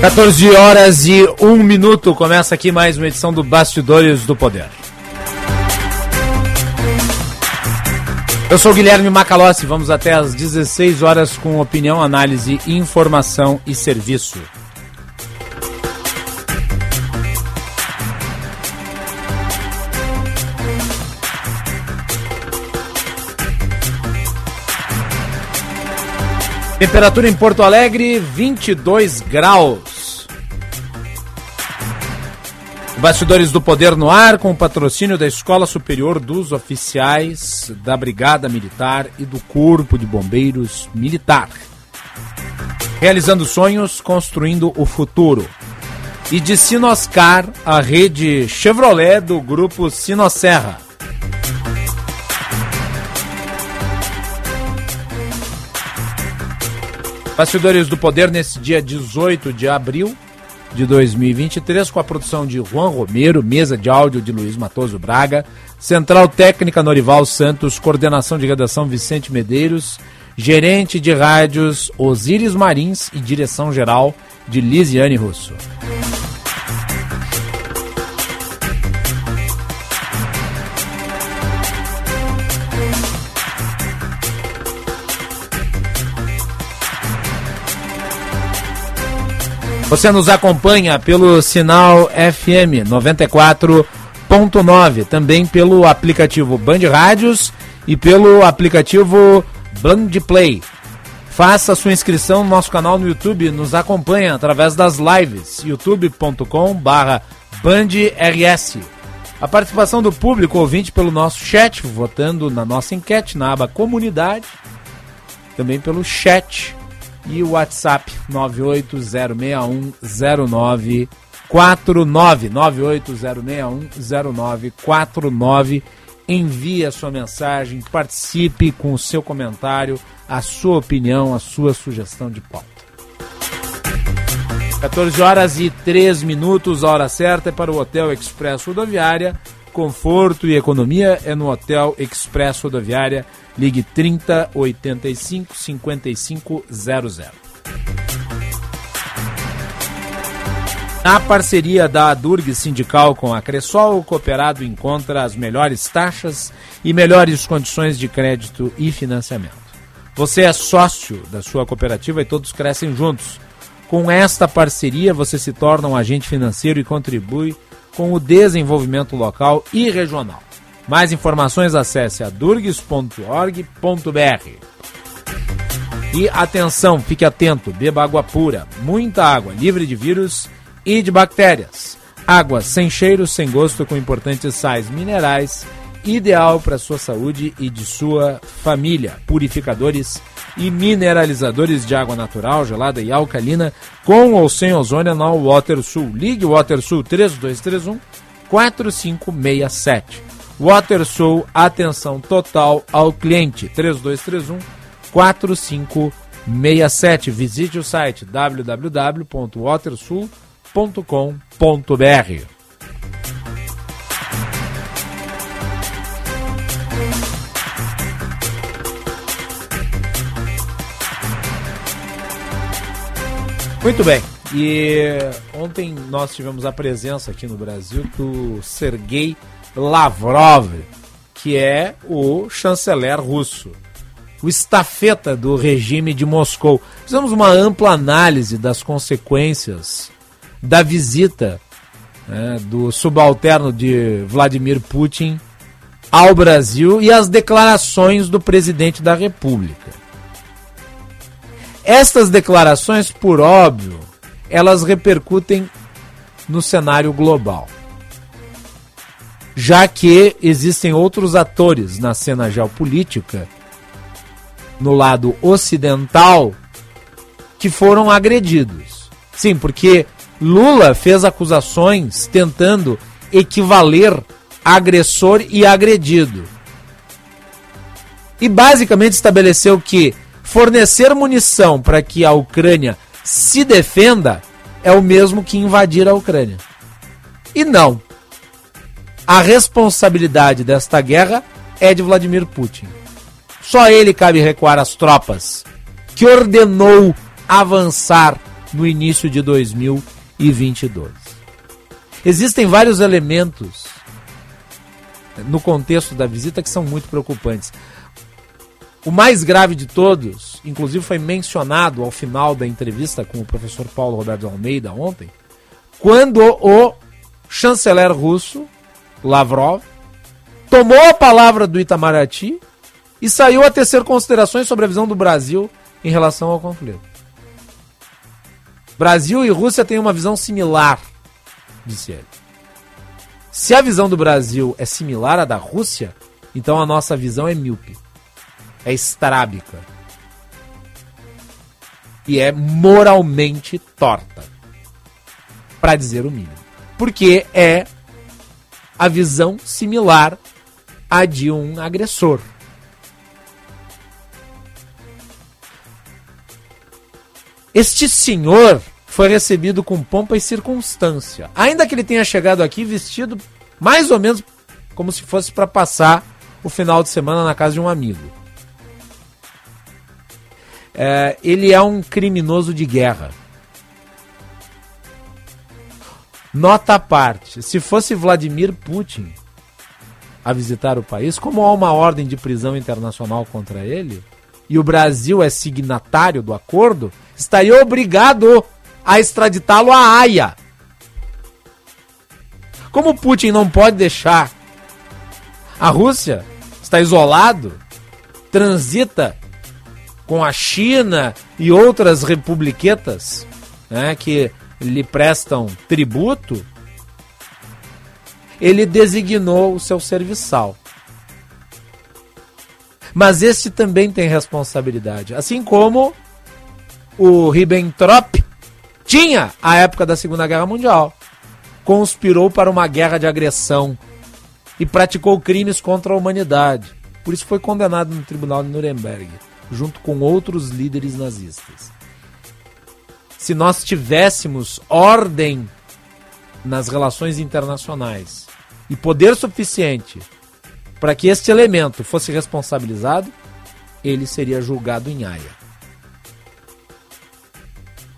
14 horas e 1 minuto. Começa aqui mais uma edição do Bastidores do Poder. Eu sou Guilherme Macalossi. Vamos até às 16 horas com opinião, análise, informação e serviço. Temperatura em Porto Alegre, 22 graus. Bastidores do Poder no ar, com o patrocínio da Escola Superior dos Oficiais, da Brigada Militar e do Corpo de Bombeiros Militar. Realizando sonhos, construindo o futuro. E de Sinoscar, a rede Chevrolet do grupo Sinosserra. Bastidores do Poder nesse dia 18 de abril de 2023, com a produção de Juan Romero, mesa de áudio de Luiz Matoso Braga, central técnica Norival Santos, coordenação de redação Vicente Medeiros, gerente de rádios Osíris Marins e direção geral de Lisiane Russo. Você nos acompanha pelo sinal FM 94.9, também pelo aplicativo Band Rádios e pelo aplicativo Band Play. Faça sua inscrição no nosso canal no YouTube, nos acompanha através das lives youtube.com/bandrs. A participação do público ouvinte pelo nosso chat, votando na nossa enquete na aba comunidade, também pelo chat e o WhatsApp 980610949 980610949 envie a sua mensagem, participe com o seu comentário, a sua opinião, a sua sugestão de pauta. 14 horas e 3 minutos, a hora certa é para o Hotel Express Rodoviária. Conforto e economia é no Hotel Express Rodoviária Ligue 30 85 55 00. Na parceria da Durg Sindical com a Cressol, o cooperado encontra as melhores taxas e melhores condições de crédito e financiamento. Você é sócio da sua cooperativa e todos crescem juntos. Com esta parceria, você se torna um agente financeiro e contribui com o desenvolvimento local e regional. Mais informações acesse a durgs.org.br. E atenção, fique atento, beba água pura, muita água, livre de vírus e de bactérias. Água sem cheiro, sem gosto, com importantes sais minerais, ideal para sua saúde e de sua família. Purificadores e mineralizadores de água natural, gelada e alcalina, com ou sem ozônio na WaterSul. Ligue WaterSul 3231 4567. WaterSoul, atenção total ao cliente. 3231 4567. Visite o site www.watersul.com.br. Muito bem. E ontem nós tivemos a presença aqui no Brasil do Sergei Lavrov, que é o chanceler russo, o estafeta do regime de Moscou. Fizemos uma ampla análise das consequências da visita né, do subalterno de Vladimir Putin ao Brasil e as declarações do presidente da República. Estas declarações, por óbvio, elas repercutem no cenário global já que existem outros atores na cena geopolítica, no lado ocidental, que foram agredidos. Sim, porque Lula fez acusações tentando equivaler agressor e agredido. E basicamente estabeleceu que fornecer munição para que a Ucrânia se defenda é o mesmo que invadir a Ucrânia. E não. A responsabilidade desta guerra é de Vladimir Putin. Só ele cabe recuar as tropas que ordenou avançar no início de 2022. Existem vários elementos no contexto da visita que são muito preocupantes. O mais grave de todos, inclusive foi mencionado ao final da entrevista com o professor Paulo Roberto Almeida ontem, quando o chanceler russo, Lavrov, tomou a palavra do Itamaraty e saiu a tecer considerações sobre a visão do Brasil em relação ao conflito. Brasil e Rússia têm uma visão similar, disse ele. Se a visão do Brasil é similar à da Rússia, então a nossa visão é míope é estrábica. E é moralmente torta. Para dizer o mínimo. Porque é a visão similar à de um agressor. Este senhor foi recebido com pompa e circunstância. Ainda que ele tenha chegado aqui vestido mais ou menos como se fosse para passar o final de semana na casa de um amigo é, ele é um criminoso de guerra. Nota à parte, se fosse Vladimir Putin a visitar o país, como há uma ordem de prisão internacional contra ele, e o Brasil é signatário do acordo, estaria obrigado a extraditá-lo à Haia. Como Putin não pode deixar a Rússia está isolado, transita com a China e outras republiquetas né, que lhe prestam tributo, ele designou o seu serviçal. Mas este também tem responsabilidade. Assim como o Ribbentrop tinha à época da Segunda Guerra Mundial. Conspirou para uma guerra de agressão e praticou crimes contra a humanidade. Por isso foi condenado no tribunal de Nuremberg junto com outros líderes nazistas. Se nós tivéssemos ordem nas relações internacionais e poder suficiente para que este elemento fosse responsabilizado, ele seria julgado em Haia.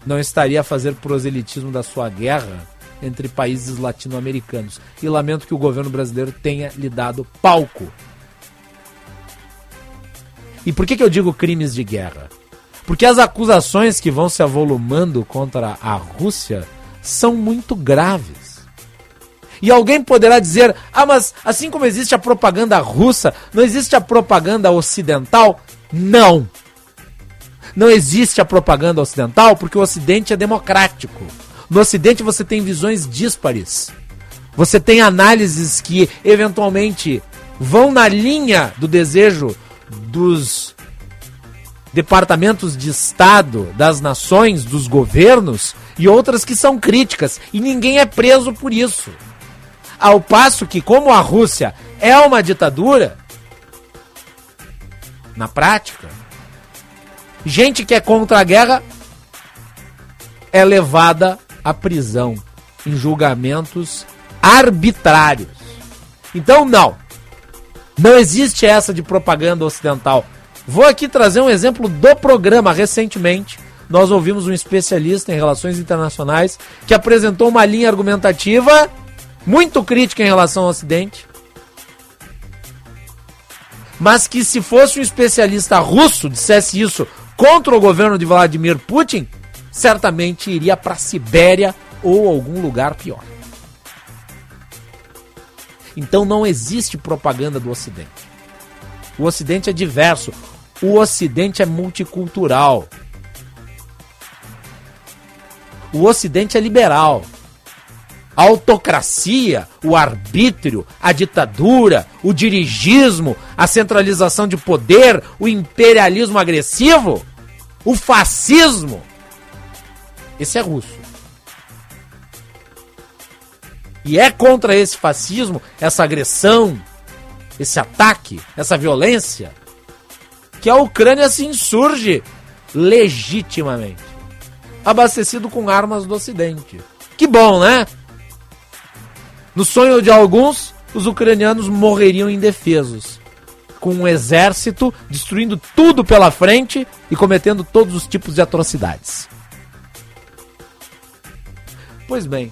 Não estaria a fazer proselitismo da sua guerra entre países latino-americanos. E lamento que o governo brasileiro tenha lhe dado palco e por que, que eu digo crimes de guerra? Porque as acusações que vão se avolumando contra a Rússia são muito graves. E alguém poderá dizer: ah, mas assim como existe a propaganda russa, não existe a propaganda ocidental? Não. Não existe a propaganda ocidental porque o Ocidente é democrático. No Ocidente você tem visões díspares. Você tem análises que eventualmente vão na linha do desejo dos departamentos de Estado, das nações, dos governos e outras que são críticas e ninguém é preso por isso. Ao passo que, como a Rússia é uma ditadura, na prática, gente que é contra a guerra é levada à prisão em julgamentos arbitrários. Então, não. Não existe essa de propaganda ocidental. Vou aqui trazer um exemplo do programa. Recentemente, nós ouvimos um especialista em relações internacionais que apresentou uma linha argumentativa muito crítica em relação ao Ocidente. Mas que se fosse um especialista russo dissesse isso contra o governo de Vladimir Putin, certamente iria para a Sibéria ou algum lugar pior. Então não existe propaganda do Ocidente. O Ocidente é diverso. O Ocidente é multicultural. O Ocidente é liberal. A autocracia, o arbítrio, a ditadura, o dirigismo, a centralização de poder, o imperialismo agressivo, o fascismo. Esse é russo. E é contra esse fascismo, essa agressão, esse ataque, essa violência, que a Ucrânia se insurge legitimamente, abastecido com armas do Ocidente. Que bom, né? No sonho de alguns, os ucranianos morreriam indefesos, com um exército destruindo tudo pela frente e cometendo todos os tipos de atrocidades. Pois bem,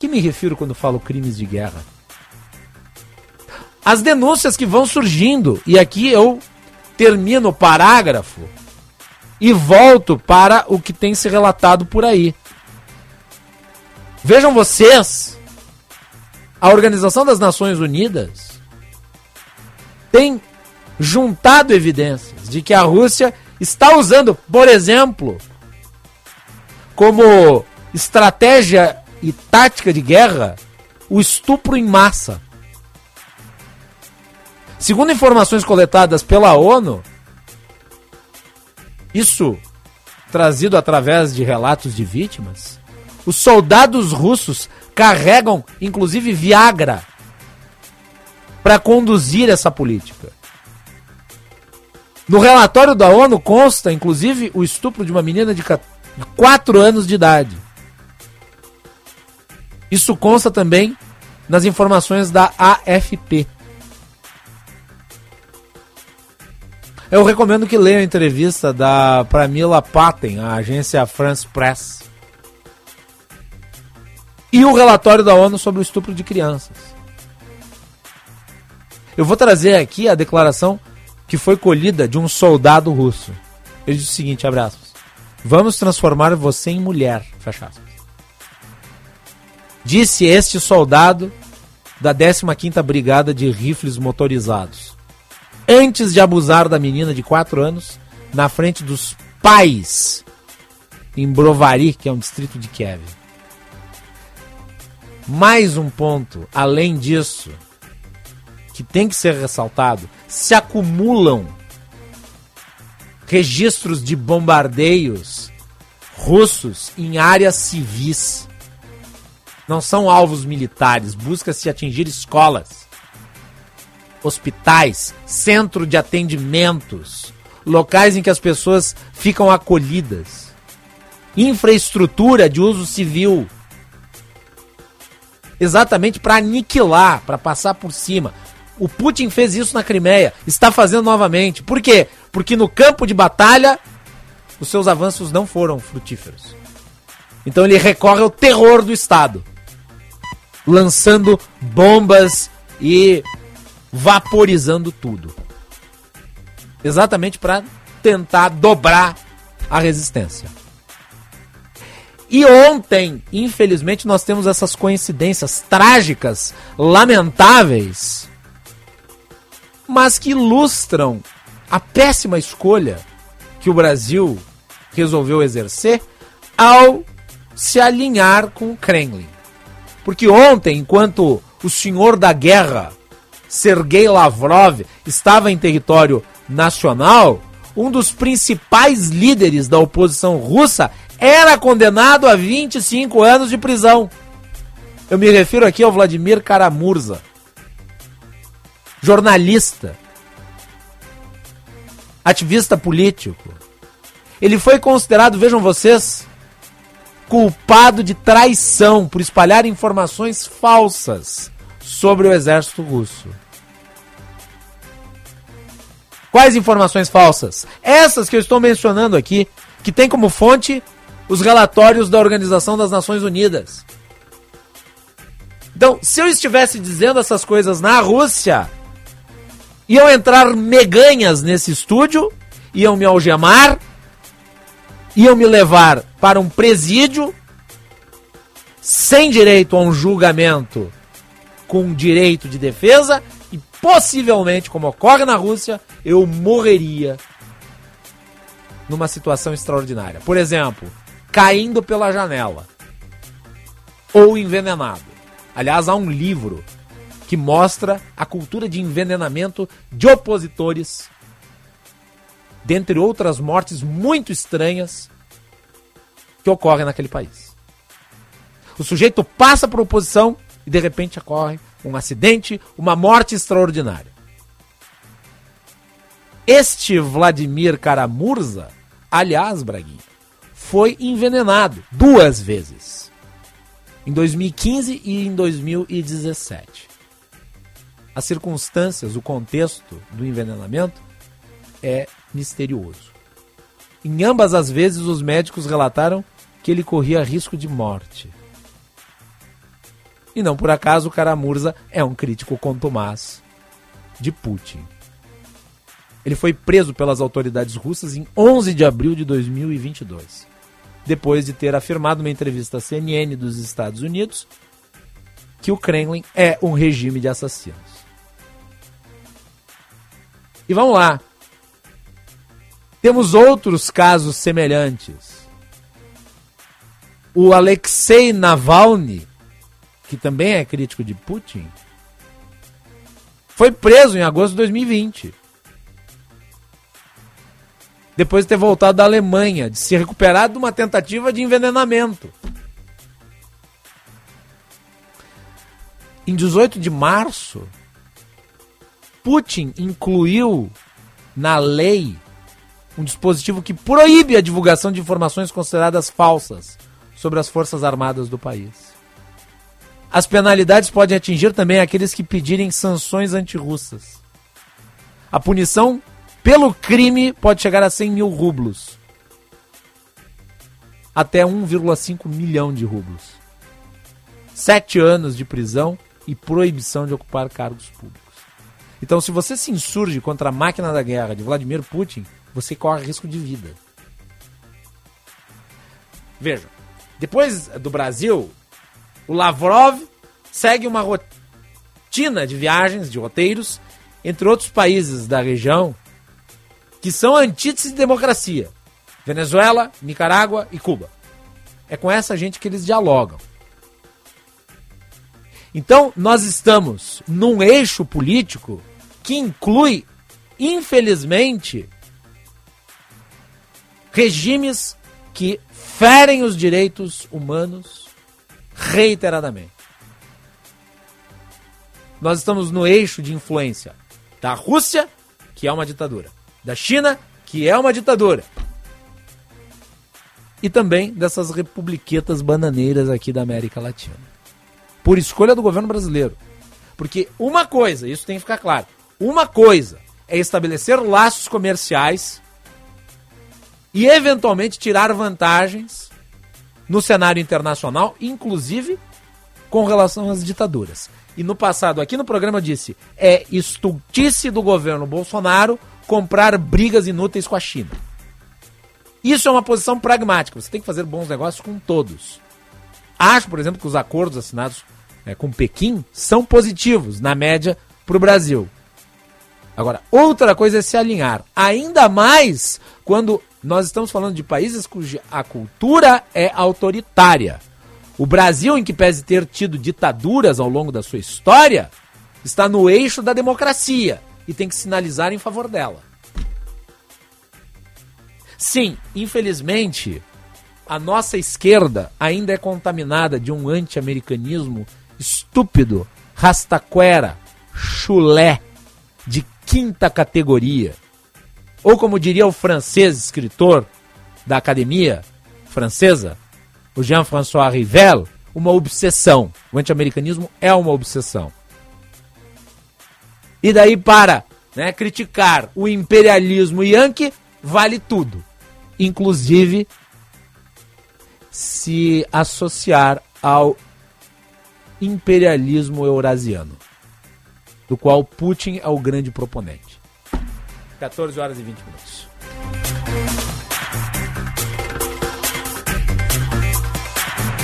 que me refiro quando falo crimes de guerra? As denúncias que vão surgindo, e aqui eu termino o parágrafo e volto para o que tem se relatado por aí. Vejam vocês, a Organização das Nações Unidas tem juntado evidências de que a Rússia está usando, por exemplo, como estratégia e tática de guerra, o estupro em massa. Segundo informações coletadas pela ONU, isso trazido através de relatos de vítimas, os soldados russos carregam inclusive Viagra para conduzir essa política. No relatório da ONU consta inclusive o estupro de uma menina de 4 anos de idade. Isso consta também nas informações da AFP. Eu recomendo que leiam a entrevista da Pramila Patten, a agência France Press. E o relatório da ONU sobre o estupro de crianças. Eu vou trazer aqui a declaração que foi colhida de um soldado russo. Ele disse o seguinte, abraços. Vamos transformar você em mulher, fecha aspas. Disse este soldado da 15ª Brigada de Rifles Motorizados antes de abusar da menina de 4 anos na frente dos pais em Brovary, que é um distrito de Kiev. Mais um ponto, além disso, que tem que ser ressaltado, se acumulam registros de bombardeios russos em áreas civis. Não são alvos militares, busca-se atingir escolas hospitais, centro de atendimentos, locais em que as pessoas ficam acolhidas, infraestrutura de uso civil, exatamente para aniquilar, para passar por cima. O Putin fez isso na Crimeia, está fazendo novamente. Por quê? Porque no campo de batalha os seus avanços não foram frutíferos. Então ele recorre ao terror do Estado, lançando bombas e vaporizando tudo. Exatamente para tentar dobrar a resistência. E ontem, infelizmente, nós temos essas coincidências trágicas, lamentáveis, mas que ilustram a péssima escolha que o Brasil resolveu exercer ao se alinhar com o Kremlin. Porque ontem, enquanto o senhor da guerra Sergei Lavrov estava em território nacional, um dos principais líderes da oposição russa era condenado a 25 anos de prisão. Eu me refiro aqui ao Vladimir Karamurza, jornalista, ativista político. Ele foi considerado, vejam vocês, culpado de traição por espalhar informações falsas sobre o exército russo. Quais informações falsas? Essas que eu estou mencionando aqui, que tem como fonte os relatórios da Organização das Nações Unidas. Então, se eu estivesse dizendo essas coisas na Rússia, iam entrar meganhas nesse estúdio, iam me algemar, iam me levar para um presídio sem direito a um julgamento com direito de defesa e possivelmente, como ocorre na Rússia, eu morreria numa situação extraordinária. Por exemplo, caindo pela janela ou envenenado. Aliás, há um livro que mostra a cultura de envenenamento de opositores, dentre outras mortes muito estranhas que ocorrem naquele país. O sujeito passa por oposição e de repente ocorre um acidente, uma morte extraordinária. Este Vladimir Karamurza, aliás, Braguinha, foi envenenado duas vezes. Em 2015 e em 2017. As circunstâncias, o contexto do envenenamento é misterioso. Em ambas as vezes, os médicos relataram que ele corria risco de morte. E não por acaso Karamurza é um crítico contumaz de Putin. Ele foi preso pelas autoridades russas em 11 de abril de 2022, depois de ter afirmado numa entrevista à CNN dos Estados Unidos que o Kremlin é um regime de assassinos. E vamos lá. Temos outros casos semelhantes. O Alexei Navalny, que também é crítico de Putin, foi preso em agosto de 2020. Depois de ter voltado da Alemanha, de se recuperar de uma tentativa de envenenamento. Em 18 de março, Putin incluiu na lei um dispositivo que proíbe a divulgação de informações consideradas falsas sobre as Forças Armadas do país. As penalidades podem atingir também aqueles que pedirem sanções antirrussas. A punição pelo crime pode chegar a 100 mil rublos. Até 1,5 milhão de rublos. Sete anos de prisão e proibição de ocupar cargos públicos. Então, se você se insurge contra a máquina da guerra de Vladimir Putin, você corre risco de vida. Veja, depois do Brasil, o Lavrov segue uma rotina de viagens, de roteiros, entre outros países da região que são antíteses de democracia: Venezuela, Nicarágua e Cuba. É com essa gente que eles dialogam. Então, nós estamos num eixo político que inclui, infelizmente, regimes que ferem os direitos humanos reiteradamente. Nós estamos no eixo de influência da Rússia, que é uma ditadura, da China, que é uma ditadura, e também dessas republiquetas bananeiras aqui da América Latina. Por escolha do governo brasileiro. Porque uma coisa, isso tem que ficar claro, uma coisa é estabelecer laços comerciais e eventualmente tirar vantagens no cenário internacional, inclusive com relação às ditaduras. E no passado, aqui no programa, disse: é estultice do governo Bolsonaro comprar brigas inúteis com a China. Isso é uma posição pragmática. Você tem que fazer bons negócios com todos. Acho, por exemplo, que os acordos assinados é, com Pequim são positivos, na média, para o Brasil. Agora, outra coisa é se alinhar. Ainda mais quando nós estamos falando de países cuja a cultura é autoritária. O Brasil, em que pese ter tido ditaduras ao longo da sua história, está no eixo da democracia e tem que sinalizar em favor dela. Sim, infelizmente, a nossa esquerda ainda é contaminada de um anti-americanismo estúpido, rastaquera, chulé, de quinta categoria ou como diria o francês escritor da academia francesa, o Jean-François Rivel, uma obsessão. O anti-americanismo é uma obsessão. E daí para né, criticar o imperialismo yankee, vale tudo. Inclusive se associar ao imperialismo eurasiano, do qual Putin é o grande proponente. 14 horas e 20 minutos.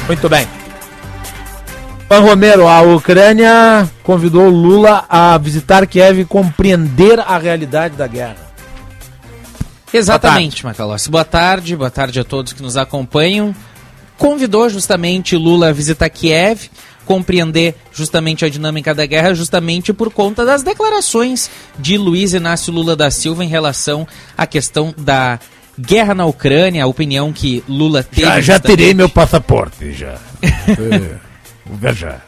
Muito bem. Pan Romero, a Ucrânia convidou Lula a visitar Kiev e compreender a realidade da guerra. Exatamente, Macalossi. Boa tarde, boa tarde a todos que nos acompanham. Convidou justamente Lula a visitar Kiev compreender justamente a dinâmica da guerra, justamente por conta das declarações de Luiz Inácio Lula da Silva em relação à questão da guerra na Ucrânia, a opinião que Lula teve. Já, já terei meu passaporte, já. é, vou viajar.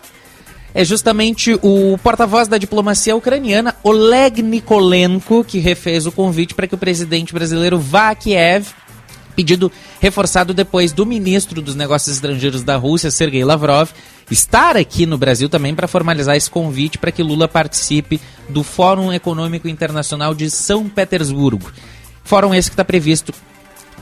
É justamente o porta-voz da diplomacia ucraniana, Oleg Nikolenko, que refez o convite para que o presidente brasileiro vá a Kiev pedido reforçado depois do ministro dos Negócios Estrangeiros da Rússia, Sergei Lavrov, estar aqui no Brasil também para formalizar esse convite para que Lula participe do Fórum Econômico Internacional de São Petersburgo. Fórum esse que está previsto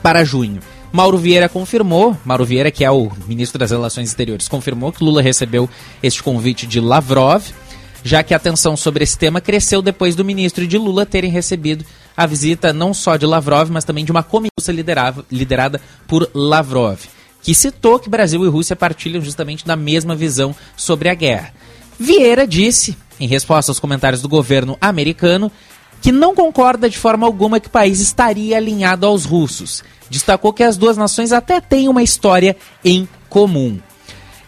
para junho. Mauro Vieira confirmou, Mauro Vieira, que é o ministro das Relações Exteriores, confirmou que Lula recebeu este convite de Lavrov, já que a atenção sobre esse tema cresceu depois do ministro e de Lula terem recebido a visita não só de Lavrov, mas também de uma comissão liderada, liderada por Lavrov, que citou que Brasil e Rússia partilham justamente da mesma visão sobre a guerra. Vieira disse, em resposta aos comentários do governo americano, que não concorda de forma alguma que o país estaria alinhado aos russos. Destacou que as duas nações até têm uma história em comum.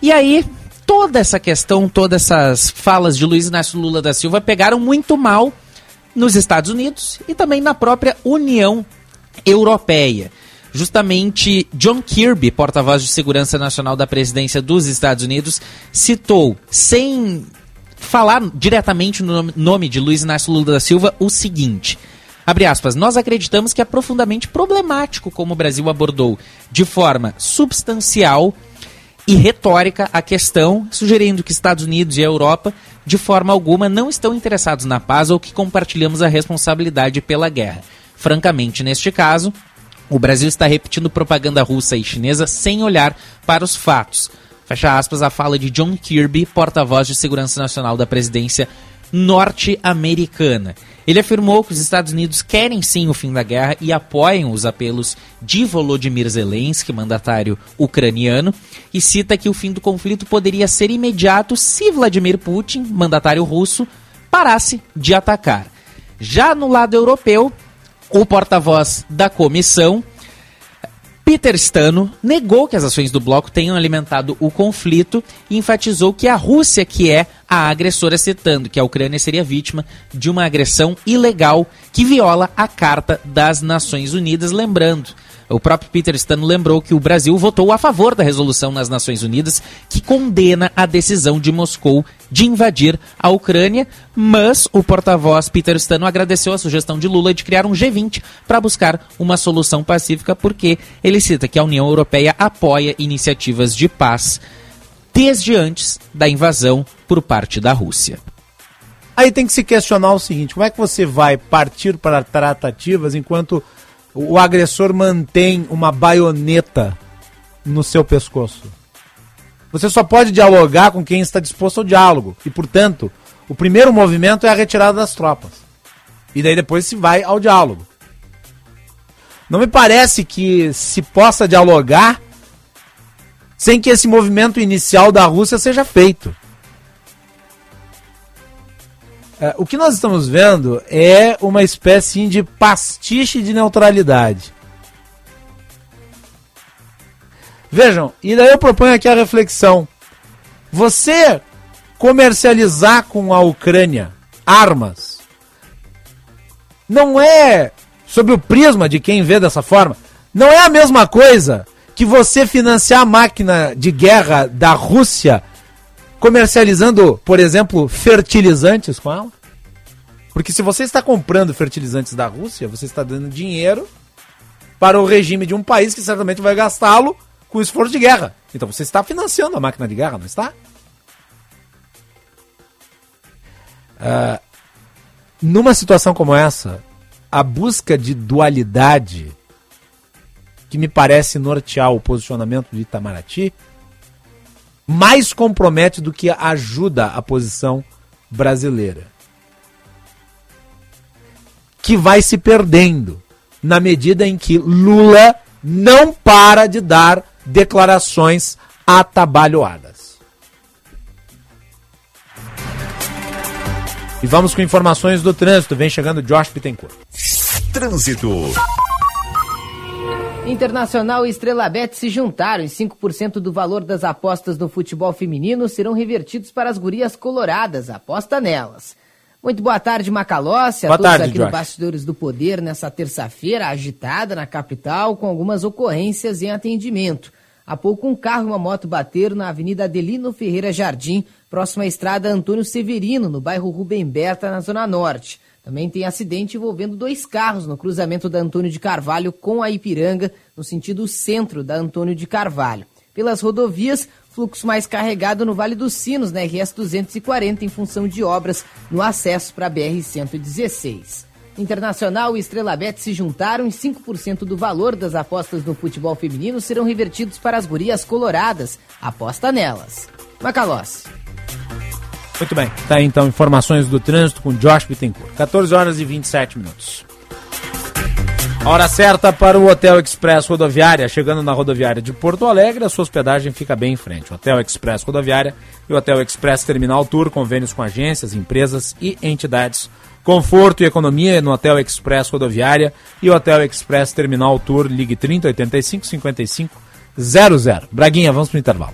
E aí, toda essa questão, todas essas falas de Luiz Inácio Lula da Silva pegaram muito mal nos Estados Unidos e também na própria União Europeia. Justamente John Kirby, porta-voz de segurança nacional da presidência dos Estados Unidos, citou, sem falar diretamente no nome de Luiz Inácio Lula da Silva, o seguinte. Abre aspas, nós acreditamos que é profundamente problemático como o Brasil abordou de forma substancial e retórica a questão, sugerindo que Estados Unidos e a Europa, de forma alguma, não estão interessados na paz ou que compartilhamos a responsabilidade pela guerra. Francamente, neste caso, o Brasil está repetindo propaganda russa e chinesa sem olhar para os fatos. Fecha aspas a fala de John Kirby, porta-voz de segurança nacional da presidência norte-americana. Ele afirmou que os Estados Unidos querem sim o fim da guerra e apoiam os apelos de Volodymyr Zelensky, mandatário ucraniano, e cita que o fim do conflito poderia ser imediato se Vladimir Putin, mandatário russo, parasse de atacar. Já no lado europeu, o porta-voz da comissão, Peter Stano negou que as ações do bloco tenham alimentado o conflito e enfatizou que a Rússia que é a agressora, citando que a Ucrânia seria vítima de uma agressão ilegal que viola a Carta das Nações Unidas, lembrando o próprio Peter Stano lembrou que o Brasil votou a favor da resolução nas Nações Unidas que condena a decisão de Moscou de invadir a Ucrânia, mas o porta-voz Peter Stano agradeceu a sugestão de Lula de criar um G20 para buscar uma solução pacífica, porque ele cita que a União Europeia apoia iniciativas de paz desde antes da invasão por parte da Rússia. Aí tem que se questionar o seguinte: como é que você vai partir para tratativas enquanto o agressor mantém uma baioneta no seu pescoço. Você só pode dialogar com quem está disposto ao diálogo. E, portanto, o primeiro movimento é a retirada das tropas. E daí depois se vai ao diálogo. Não me parece que se possa dialogar sem que esse movimento inicial da Rússia seja feito. É, o que nós estamos vendo é uma espécie de pastiche de neutralidade. Vejam, e daí eu proponho aqui a reflexão. Você comercializar com a Ucrânia armas não é, sob o prisma de quem vê dessa forma, não é a mesma coisa que você financiar a máquina de guerra da Rússia comercializando, por exemplo, fertilizantes com ela? Porque se você está comprando fertilizantes da Rússia, você está dando dinheiro para o regime de um país que certamente vai gastá-lo com esforço de guerra. Então você está financiando a máquina de guerra, não está? Uh, numa situação como essa, a busca de dualidade que me parece nortear o posicionamento de Itamaraty mais compromete do que ajuda a posição brasileira. Que vai se perdendo na medida em que Lula não para de dar declarações atabalhoadas. E vamos com informações do trânsito. Vem chegando Josh Pittencourt. Trânsito. Internacional e Estrela Bet se juntaram e 5% do valor das apostas no futebol feminino serão revertidos para as gurias coloradas. Aposta nelas. Muito boa tarde, Macalossi. A boa todos tarde, aqui Josh. no Bastidores do Poder, nessa terça-feira agitada na capital, com algumas ocorrências em atendimento. Há pouco, um carro e uma moto bateram na Avenida Adelino Ferreira Jardim, próxima à estrada Antônio Severino, no bairro Rubem Berta, na Zona Norte. Também tem acidente envolvendo dois carros no cruzamento da Antônio de Carvalho com a Ipiranga, no sentido centro da Antônio de Carvalho. Pelas rodovias, fluxo mais carregado no Vale dos Sinos, na RS 240, em função de obras no acesso para a BR-116. Internacional e Estrela Bet se juntaram e 5% do valor das apostas no futebol feminino serão revertidos para as gurias coloradas. Aposta nelas. Macalossi. Muito bem. Tá aí então informações do trânsito com Josh Bittencourt. 14 horas e 27 minutos. Hora certa para o Hotel Express Rodoviária. Chegando na rodoviária de Porto Alegre, a sua hospedagem fica bem em frente. Hotel Express Rodoviária e Hotel Express Terminal Tour, convênios com agências, empresas e entidades. Conforto e economia no Hotel Express Rodoviária e Hotel Express Terminal Tour. Ligue 30 85 55 00. Braguinha, vamos para o intervalo.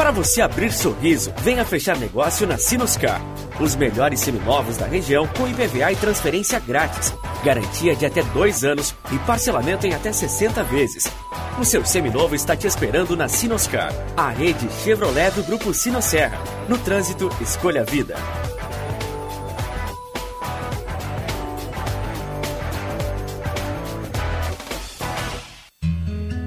Para você abrir sorriso, venha fechar negócio na Sinoscar. Os melhores seminovos da região com IPVA e transferência grátis. Garantia de até dois anos e parcelamento em até 60 vezes. O seu seminovo está te esperando na Sinoscar, a rede Chevrolet do Grupo Sinosserra. No trânsito, escolha a vida.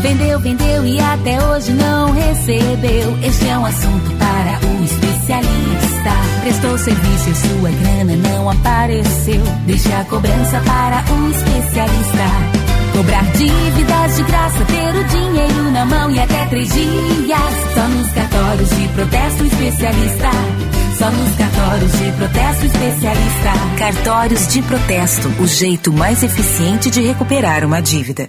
Vendeu, vendeu e até hoje não recebeu. Este é um assunto para o especialista. Prestou serviço e sua grana não apareceu. Deixe a cobrança para o especialista. Cobrar dívidas de graça, ter o dinheiro na mão e até três dias. Só nos cartórios de protesto especialista. Só nos cartórios de protesto especialista. Cartórios de protesto, o jeito mais eficiente de recuperar uma dívida.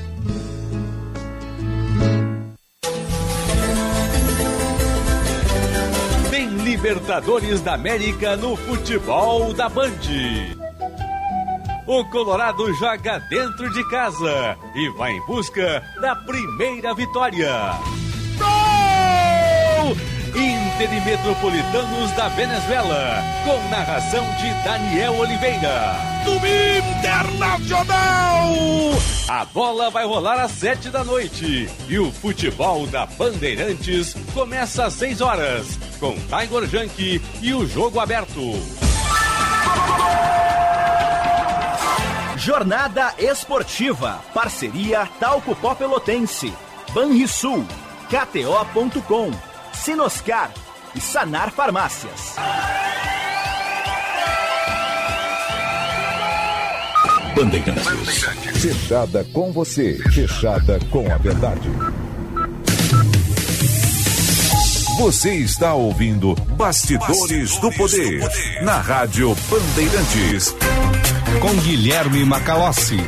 Libertadores da América no futebol da Band. O Colorado joga dentro de casa e vai em busca da primeira vitória. Intermetropolitanos da Venezuela, com narração de Daniel Oliveira. Do Internacional! A bola vai rolar às sete da noite e o futebol da Bandeirantes começa às seis horas, com Tiger Junk e o jogo aberto. Jornada Esportiva. Parceria Talco Pó Pelotense. Banrisul. KTO.com. Sinoscar. E Sanar Farmácias. Bandeirantes. Fechada com você. Fechada com a verdade. Você está ouvindo Bastidores, do, Poder, na Rádio Bandeirantes. Com Guilherme Macalossi.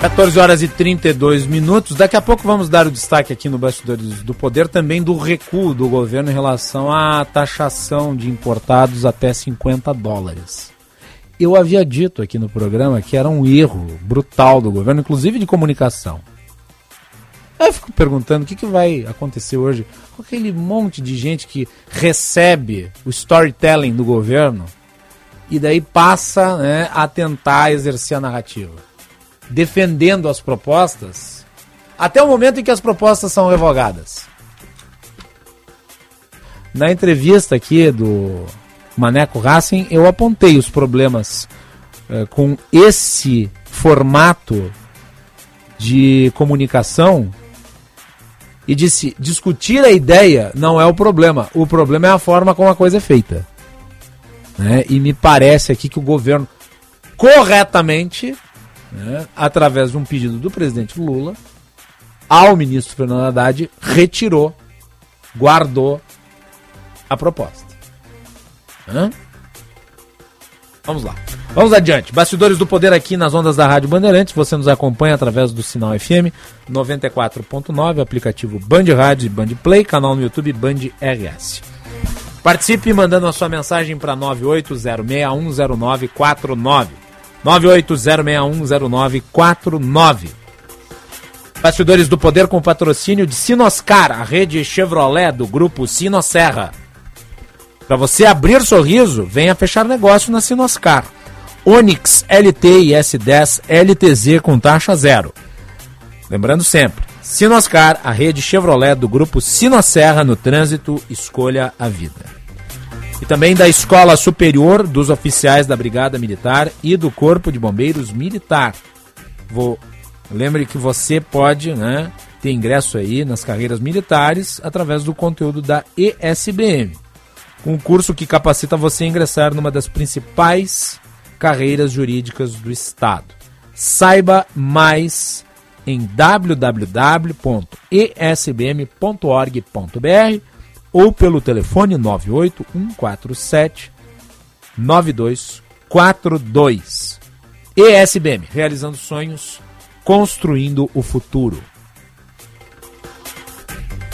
14 horas e 32 minutos. Daqui a pouco vamos dar o destaque aqui no Bastidores do Poder também do recuo do governo em relação à taxação de importados até 50 dólares. Eu havia dito aqui no programa que era um erro brutal do governo, inclusive de comunicação. Eu fico perguntando o que, que vai acontecer hoje com aquele monte de gente que recebe o storytelling do governo e daí passa né, a tentar exercer a narrativa defendendo as propostas até o momento em que as propostas são revogadas. Na entrevista aqui do Maneco Racing, eu apontei os problemas eh, com esse formato de comunicação e disse: discutir a ideia não é o problema, o problema é a forma como a coisa é feita. Né? E me parece aqui que o governo corretamente né, através de um pedido do presidente Lula, ao ministro Fernando Haddad, retirou, guardou a proposta. Hã? Vamos lá. Vamos adiante. Bastidores do Poder aqui nas ondas da Rádio Bandeirantes. Você nos acompanha através do sinal FM 94.9, aplicativo Band Rádio e Band Play, canal no YouTube Band RS. Participe mandando a sua mensagem para 980610949. 980610949. Bastidores do Poder com patrocínio de Sinoscar, a rede Chevrolet do grupo Sinosserra. Para você abrir sorriso, venha fechar negócio na Sinoscar. Onix LT e S10 LTZ com taxa zero. Lembrando sempre, Sinoscar, a rede Chevrolet do grupo Sinosserra no trânsito, escolha a vida e também da Escola Superior dos Oficiais da Brigada Militar e do Corpo de Bombeiros Militar. Vou lembre que você pode, né, ter ingresso aí nas carreiras militares através do conteúdo da ESBM, um curso que capacita você a ingressar numa das principais carreiras jurídicas do estado. Saiba mais em www.esbm.org.br ou pelo telefone 98147 9242. ESBM, realizando sonhos, construindo o futuro.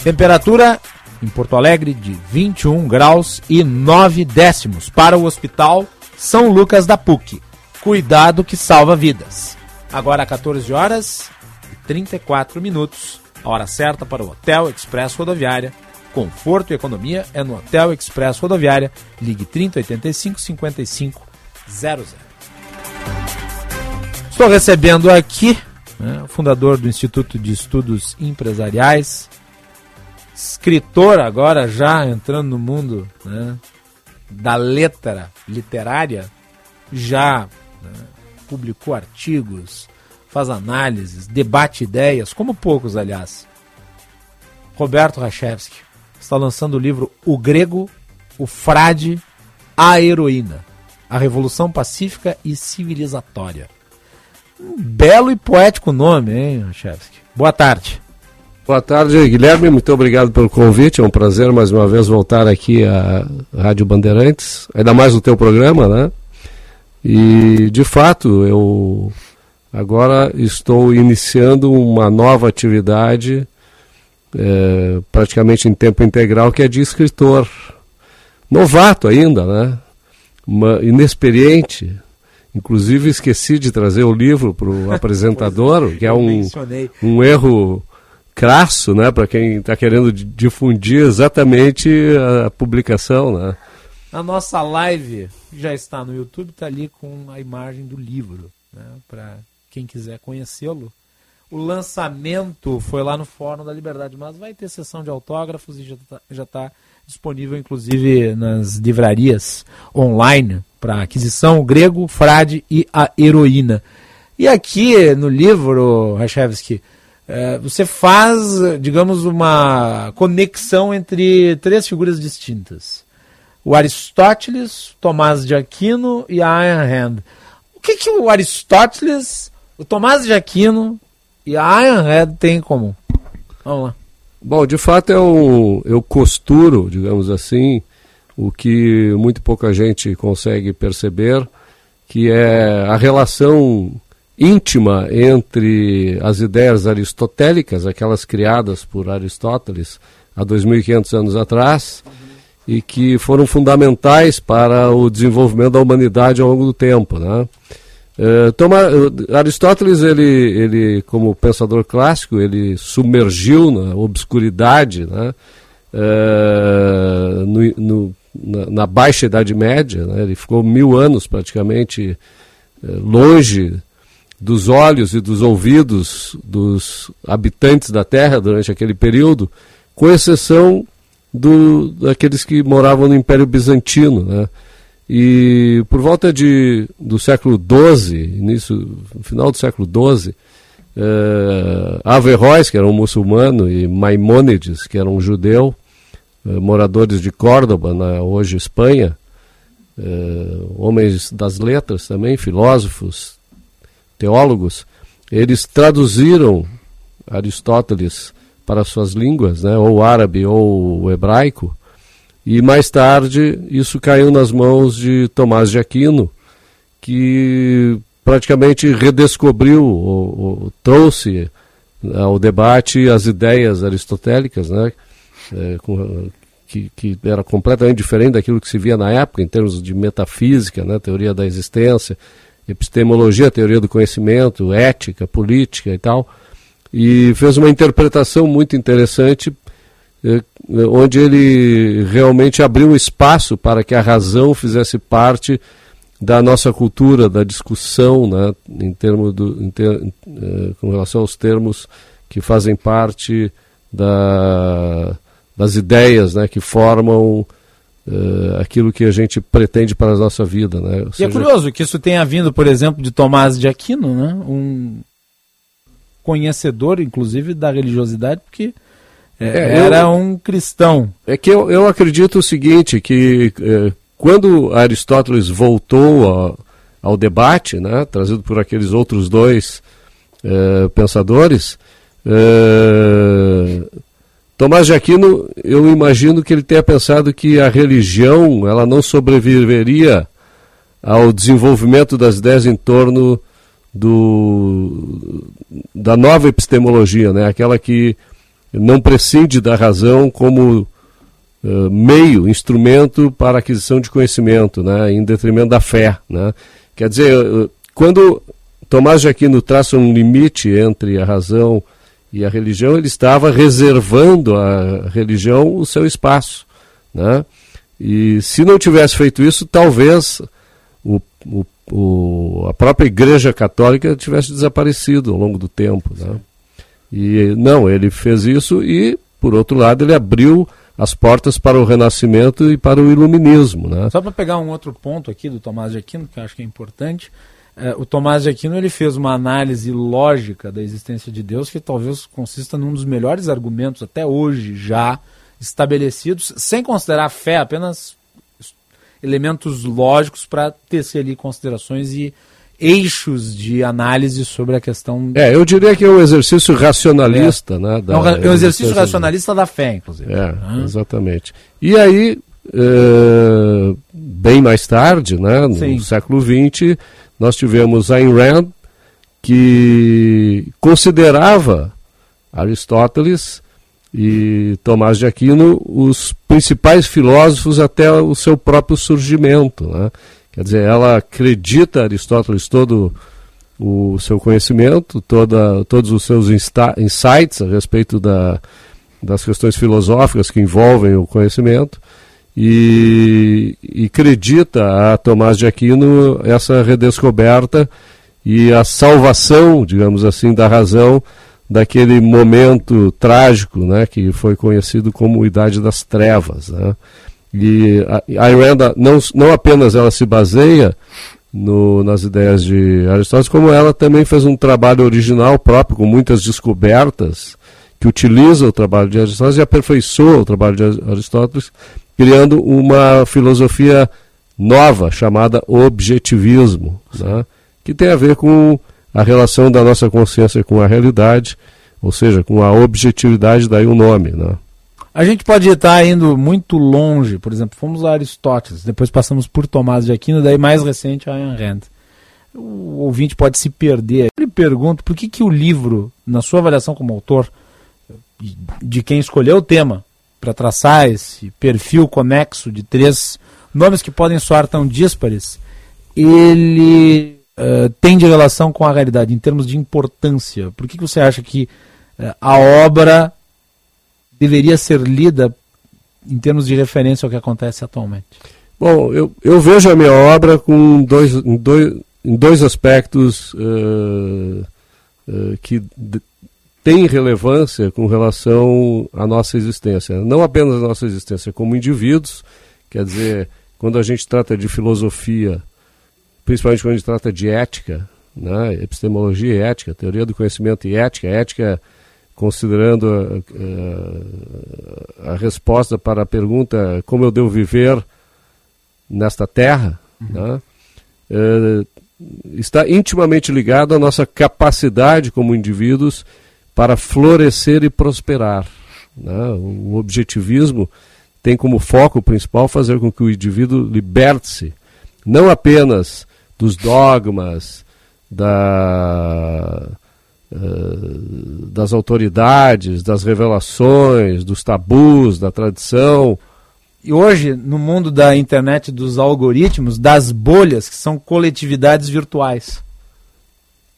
Temperatura em Porto Alegre de 21 graus e 9 décimos para o Hospital São Lucas da PUC. Cuidado que salva vidas. Agora 14 horas e 34 minutos, a hora certa para o Hotel Express Rodoviária Conforto e economia é no Hotel Express Rodoviária. Ligue 3085 5500. Estou recebendo aqui né, o fundador do Instituto de Estudos Empresariais, escritor agora já entrando no mundo né, da letra literária, já né, publicou artigos, faz análises, debate ideias, como poucos, aliás. Roberto Rachevski está lançando o livro O Grego, o Frade, a Heroína, a Revolução Pacífica e Civilizatória. Um belo e poético nome, hein, Rachevski? Boa tarde. Boa tarde, Guilherme. Muito obrigado pelo convite. É um prazer mais uma vez voltar aqui à Rádio Bandeirantes, ainda mais no teu programa, né? E de fato, eu agora estou iniciando uma nova atividade é, praticamente em tempo integral, que é de escritor. Novato ainda, né? Uma, inexperiente. Inclusive esqueci de trazer o livro para o apresentador, que é um, um erro crasso, né, para quem está querendo difundir exatamente a, a publicação, né? A nossa live já está no YouTube, está ali com a imagem do livro, né, para quem quiser conhecê-lo. O lançamento foi lá no Fórum da Liberdade, mas vai ter sessão de autógrafos e já está já tá disponível, inclusive, nas livrarias online para aquisição, o grego, frade e a heroína. E aqui no livro, Rachevski, é, você faz, digamos, uma conexão entre três figuras distintas. O Aristóteles, Tomás de Aquino e a Ayn Rand. O que, que o Aristóteles, o Tomás de Aquino e a Ayn Rand têm em comum? Vamos lá. Bom, de fato eu, eu costuro, digamos assim, o que muito pouca gente consegue perceber, que é a relação íntima entre as ideias aristotélicas, aquelas criadas por Aristóteles há 2.500 anos atrás, e que foram fundamentais para o desenvolvimento da humanidade ao longo do tempo. Né? Uh, Toma, Aristóteles, ele, ele, como pensador clássico, ele submergiu na obscuridade, né? Uh, no, no, na, na, Baixa Idade Média, né? ele ficou mil anos praticamente uh, longe dos olhos e dos ouvidos dos habitantes da Terra durante aquele período, com exceção do, daqueles que moravam no Império Bizantino. Né? E por volta de, do século XII, início, final do século XII, eh, Averroes, que era um muçulmano, e Maimônides, que era um judeu, eh, moradores de Córdoba, na hoje Espanha, eh, homens das letras também, filósofos, teólogos, eles traduziram Aristóteles para suas línguas, né, ou árabe ou hebraico, e mais tarde isso caiu nas mãos de Tomás de Aquino, que praticamente redescobriu, ou, ou trouxe ao debate as ideias aristotélicas, né, é, com, que, que, era completamente diferente daquilo que se via na época, em termos de metafísica, né, teoria da existência, epistemologia, teoria do conhecimento, ética, política e tal, e fez uma interpretação muito interessante, onde ele realmente abriu espaço para que a razão fizesse parte da nossa cultura, da discussão, né, em termos do, em ter, eh, com relação aos termos que fazem parte da, das ideias né, que formam aquilo que a gente pretende para a nossa vida. Né? e é curioso que isso tenha vindo, por exemplo, de Tomás de Aquino, né? um conhecedor, inclusive, da religiosidade, porque é, é, era eu, um cristão. É que eu, eu acredito o seguinte, que é, quando Aristóteles voltou a, ao debate, né, trazido por aqueles outros dois é, pensadores, é, Tomás de Aquino, eu imagino que ele tenha pensado que a religião ela não sobreviveria ao desenvolvimento das ideias em torno do, da nova epistemologia, né? aquela que não prescinde da razão como uh, meio, instrumento para aquisição de conhecimento, né? em detrimento da fé. Né? Quer dizer, quando Tomás de Aquino traça um limite entre a razão e e a religião, ele estava reservando à religião o seu espaço. Né? E se não tivesse feito isso, talvez o, o, o, a própria Igreja Católica tivesse desaparecido ao longo do tempo. Né? E não, ele fez isso e, por outro lado, ele abriu as portas para o Renascimento e para o Iluminismo. Né? Só para pegar um outro ponto aqui do Tomás de Aquino, que eu acho que é importante, é, o Tomás de Aquino ele fez uma análise lógica da existência de Deus que talvez consista num dos melhores argumentos até hoje já estabelecidos, sem considerar fé, apenas elementos lógicos para tecer ali considerações e eixos de análise sobre a questão. É, eu diria que é um exercício racionalista, é. né? Da, é um exercício racionalista da fé, inclusive. É, uhum. exatamente. E aí, é, bem mais tarde, né, no Sim. século XX, nós tivemos Ayn Rand, que considerava Aristóteles e Tomás de Aquino os principais filósofos até o seu próprio surgimento. Né? Quer dizer, ela acredita Aristóteles todo o seu conhecimento, toda, todos os seus insights a respeito da, das questões filosóficas que envolvem o conhecimento e, e acredita a Tomás de Aquino essa redescoberta e a salvação, digamos assim, da razão daquele momento trágico, né, que foi conhecido como Idade das Trevas, né? E a, a Iranda não, não apenas ela se baseia no, nas ideias de Aristóteles, como ela também fez um trabalho original próprio, com muitas descobertas, que utiliza o trabalho de Aristóteles e aperfeiçoa o trabalho de Aristóteles, criando uma filosofia nova, chamada objetivismo, né? que tem a ver com a relação da nossa consciência com a realidade, ou seja, com a objetividade, daí o nome. Né? A gente pode estar indo muito longe, por exemplo, fomos a Aristóteles, depois passamos por Tomás de Aquino, daí mais recente a Ayn Rand. O ouvinte pode se perder. Eu lhe pergunto por que, que o livro, na sua avaliação como autor, de quem escolheu o tema para traçar esse perfil conexo de três nomes que podem soar tão díspares, ele uh, tem de relação com a realidade em termos de importância? Por que, que você acha que uh, a obra deveria ser lida em termos de referência ao que acontece atualmente? Bom, eu, eu vejo a minha obra com dois, dois, dois aspectos uh, uh, que têm relevância com relação à nossa existência. Não apenas a nossa existência como indivíduos, quer dizer, quando a gente trata de filosofia, principalmente quando a gente trata de ética, né, epistemologia e ética, teoria do conhecimento e ética, ética considerando a, a, a, resposta para a pergunta como eu devo viver nesta terra, uhum. né? é, está intimamente ligado à nossa capacidade como indivíduos para florescer e prosperar. Né? O objetivismo tem como foco principal fazer com que o indivíduo liberte-se, não apenas dos dogmas, da eh, das autoridades, das revelações, dos tabus, da tradição. E hoje, no mundo da internet, dos algoritmos, das bolhas, que são coletividades virtuais.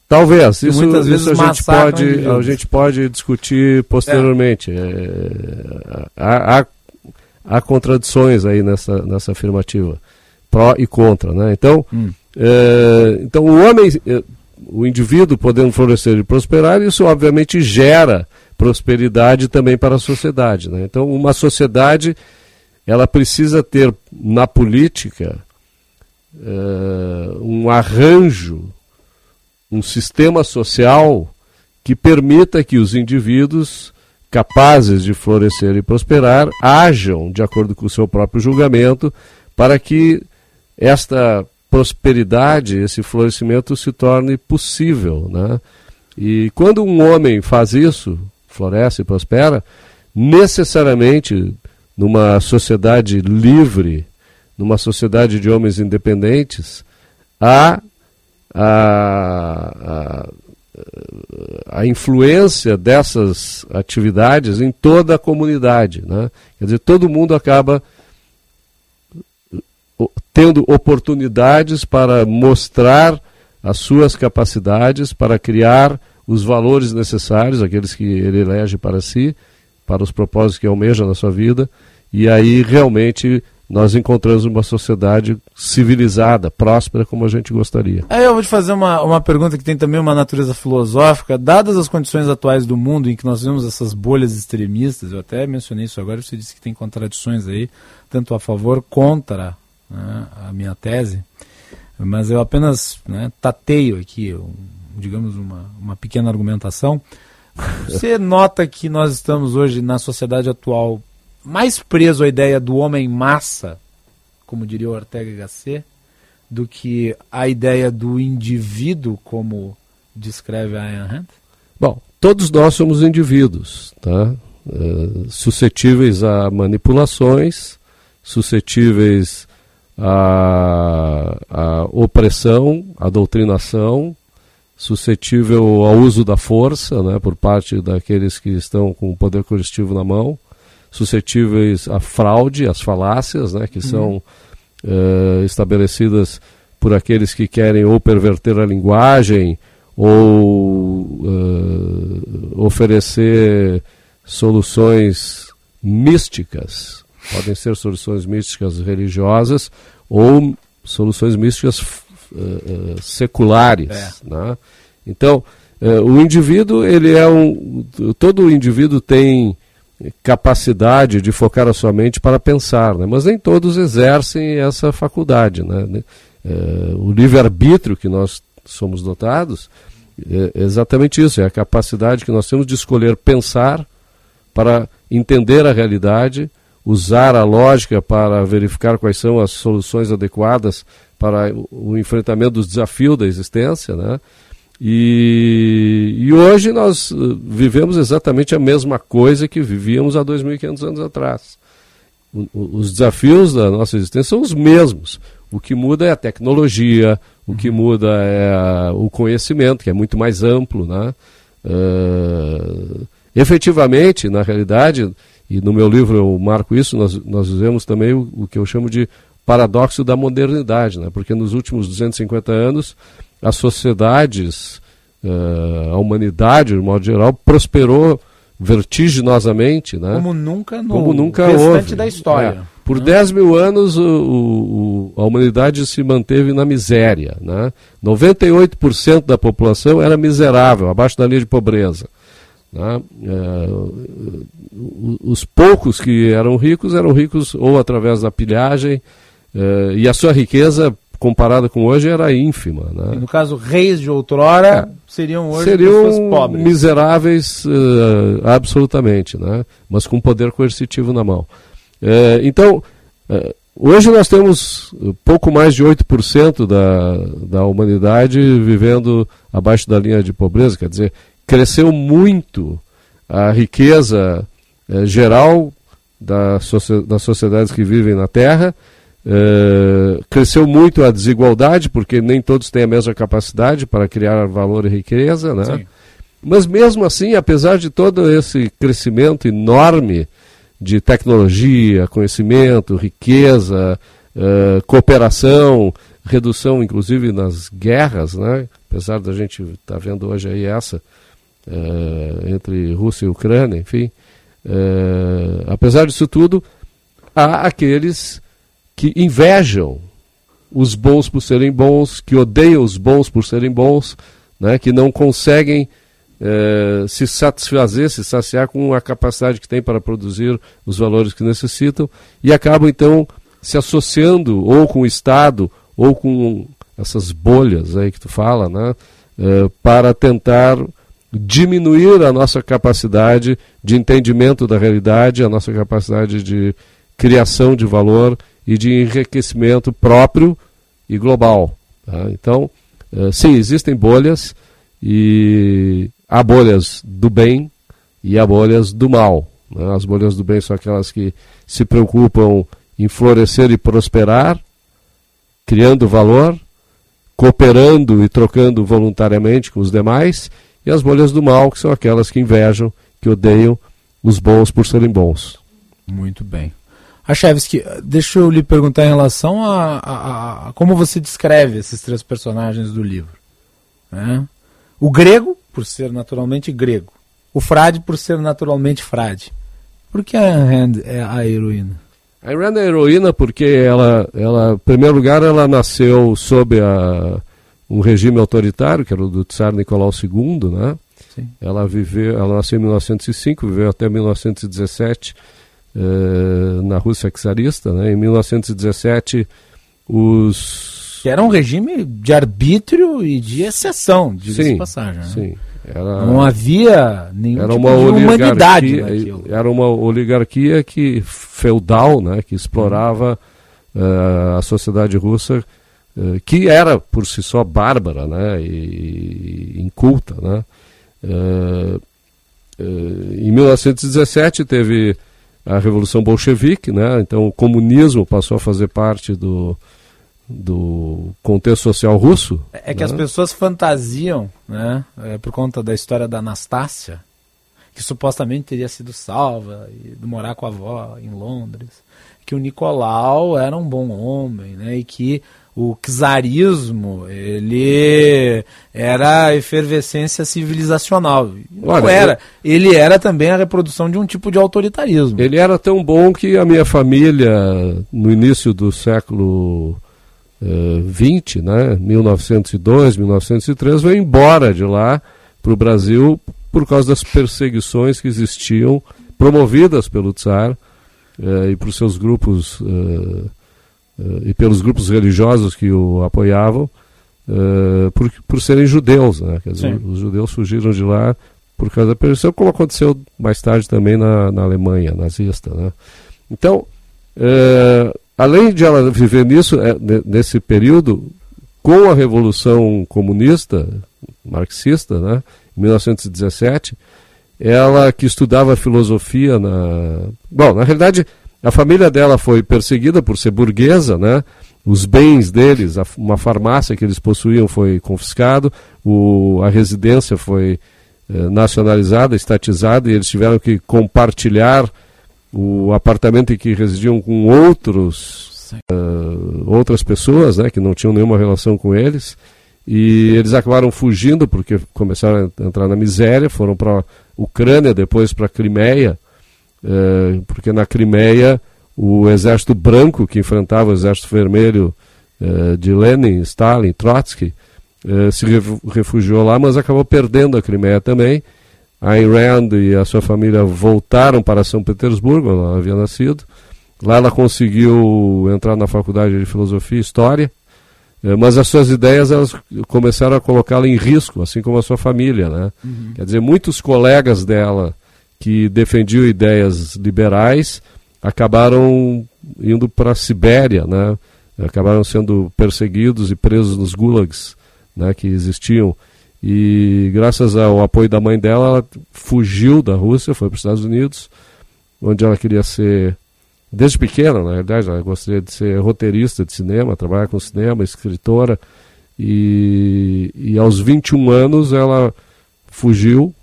Talvez, isso, muitas vezes isso a, gente pode, a gente pode discutir posteriormente. É. É, há, há, há, contradições aí nessa, nessa afirmativa, pró e contra. Né? Então, hum. é, então, o homem o indivíduo podendo florescer e prosperar, isso obviamente gera prosperidade também para a sociedade. Né? Então, uma sociedade ela precisa ter na política uh, um arranjo, um sistema social que permita que os indivíduos capazes de florescer e prosperar ajam de acordo com o seu próprio julgamento para que esta prosperidade, esse florescimento se torne possível. Né? E quando um homem faz isso, floresce e prospera, necessariamente numa sociedade livre, numa sociedade de homens independentes, há a, a, a influência dessas atividades em toda a comunidade. Né? Quer dizer, todo mundo acaba tendo oportunidades para mostrar as suas capacidades, para criar os valores necessários, aqueles que ele elege para si, para os propósitos que almeja na sua vida, e aí realmente nós encontramos uma sociedade civilizada, próspera, como a gente gostaria. Aí eu vou te fazer uma, uma pergunta que tem também uma natureza filosófica. Dadas as condições atuais do mundo em que nós vemos essas bolhas extremistas, eu até mencionei isso agora, você disse que tem contradições aí, tanto a favor contra né, a minha tese, mas eu apenas né, tateio aqui, um, digamos, uma, uma pequena argumentação. Você nota que nós estamos hoje na sociedade atual mais preso à ideia do homem massa, como diria o Ortega Gasset, do que a ideia do indivíduo, como descreve a Ayn Rand? Bom, todos nós somos indivíduos, tá? Uh, suscetíveis a manipulações, suscetíveis a, a opressão, a doutrinação, suscetível ao uso da força, né, por parte daqueles que estão com o poder coercitivo na mão, suscetíveis à fraude, às falácias, né, que são uh, estabelecidas por aqueles que querem ou perverter a linguagem ou uh, oferecer soluções místicas. Podem ser soluções místicas religiosas ou soluções místicas uh, seculares. É. Né? Então, o indivíduo, ele é um. Todo indivíduo tem capacidade de focar a sua mente para pensar, né? mas nem todos exercem essa faculdade. Né? É, o livre-arbítrio que nós somos dotados é exatamente isso, é a capacidade que nós temos de escolher pensar para entender a realidade, usar a lógica para verificar quais são as soluções adequadas para o enfrentamento dos desafios da existência, né? E, e, hoje nós uh, vivemos exatamente a mesma coisa que vivíamos há 2.500 anos atrás. O, o, os desafios da nossa existência são os mesmos. O que muda é a tecnologia, o que muda é a, o conhecimento, que é muito mais amplo. Né? Uh, efetivamente, na realidade, e no meu livro eu marco isso, nós, nós vivemos também o, o que eu chamo de paradoxo da modernidade, né? porque nos últimos 250 anos as sociedades, uh, a humanidade, de modo geral, prosperou vertiginosamente. Né? Como nunca no Como nunca restante houve. da história. É. Por né? 10 mil anos o, o, a humanidade se manteve na miséria. Né? 98% da população era miserável, abaixo da linha de pobreza. Né? É, os poucos que eram ricos eram ricos ou através da pilhagem, é, e a sua riqueza comparada com hoje, era ínfima. Né? no caso, reis de outrora é. seriam hoje seriam pessoas pobres. miseráveis uh, absolutamente, né? mas com poder coercitivo na mão. Uh, então, uh, hoje nós temos pouco mais de 8% da, da humanidade vivendo abaixo da linha de pobreza, quer dizer, cresceu muito a riqueza geral da, das sociedades que vivem na Terra, Uh, cresceu muito a desigualdade, porque nem todos têm a mesma capacidade para criar valor e riqueza, né? Sim. Mas mesmo assim, apesar de todo esse crescimento enorme de tecnologia, conhecimento, riqueza, uh, cooperação, redução inclusive nas guerras, né? apesar da gente estar tá vendo hoje aí essa uh, entre Rússia e Ucrânia, enfim, apesar disso tudo, há aqueles que invejam os bons por serem bons, que odeiam os bons por serem bons, né, que não conseguem eh, se satisfazer, se saciar com a capacidade que tem para produzir os valores que necessitam e acabam então se associando ou com o Estado ou com essas bolhas aí que tu fala, né, eh, para tentar diminuir a nossa capacidade de entendimento da realidade, a nossa capacidade de criação de valor e de enriquecimento próprio e global. Tá? Então, uh, sim, existem bolhas e há bolhas do bem e há bolhas do mal. Né? As bolhas do bem são aquelas que se preocupam em florescer e prosperar, criando valor, cooperando e trocando voluntariamente com os demais, e as bolhas do mal, que são aquelas que invejam, que odeiam os bons por serem bons. Muito bem. Achevski, deixa eu lhe perguntar em relação a, a, a, como você descreve esses três personagens do livro. Né? O grego, por ser naturalmente grego. O frade, por ser naturalmente frade. Por que a Rand é a heroína? A Rand é a heroína porque ela, ela, em primeiro lugar, ela nasceu sob a, um regime autoritário, que era o do Tsar Nicolau II, né? Sim. Ela viveu, ela nasceu em 1905, viveu até 1917 eh, na Rússia czarista. Né? Em 1917, os. Que era um regime de arbítrio e de exceção, diga-se passagem. Né? Sim. Era, não havia nenhuma era tipo uma humanidade Era uma oligarquia que, feudal, né, que explorava uh, a sociedade russa, uh, que era por si só bárbara né, e, e inculta. Né. Uh, em 1917 teve a Revolução Bolchevique, né? então o comunismo passou a fazer parte do, do contexto social russo. É que né? as pessoas fantasiam, né, é, por conta da história da Anastácia, que supostamente teria sido salva e morar com a avó em Londres, que o Nicolau era um bom homem, né, e que o czarismo ele era a efervescência civilizacional. Não Olha, era. Ele era também a reprodução de um tipo de autoritarismo. Ele era tão bom que a minha família, no início do século XX, uh, né, 1902, 1903, veio embora de lá para o Brasil por causa das perseguições que existiam, promovidas pelo Tsar uh, e por seus grupos uh, e pelos grupos religiosos que o apoiavam, por, por serem judeus. Né? Dizer, os judeus fugiram de lá por causa da perseguição, como aconteceu mais tarde também na, na Alemanha nazista. Né? Então, além de ela viver nisso, é, nesse período, com a Revolução Comunista, marxista, né, em 1917, ela que estudava filosofia na. Bom, na realidade, a família dela foi perseguida por ser burguesa, né? Os bens deles, uma farmácia que eles possuíam foi confiscado, o, a residência foi eh, nacionalizada, estatizada, e eles tiveram que compartilhar o apartamento em que residiam com outros uh, outras pessoas, né, que não tinham nenhuma relação com eles, e eles acabaram fugindo porque começaram a entrar na miséria, foram para Ucrânia, depois para a Crimeia, uh, porque na Crimeia o exército branco que enfrentava o exército vermelho uh, de Lenin, Stalin, Trotsky, se refugiou lá, mas acabou perdendo a Crimeia também Ayn Rand e a sua família voltaram para São Petersburgo, ela havia nascido. Lá ela conseguiu entrar na faculdade de filosofia e história, eh, mas as suas ideias elas começaram a colocá-la em risco, assim como a sua família, né? Uhum. Quer dizer, muitos colegas dela que defendiam ideias liberais acabaram indo para a Sibéria, né? Acabaram sendo perseguidos e presos nos gulags, né, que existiam e graças ao apoio da mãe dela, ela fugiu da Rússia, foi para os Estados Unidos, onde ela queria ser, desde pequena, na verdade, ela gostaria de ser roteirista de cinema, trabalhar com cinema, escritora. E, e aos 21 anos ela fugiu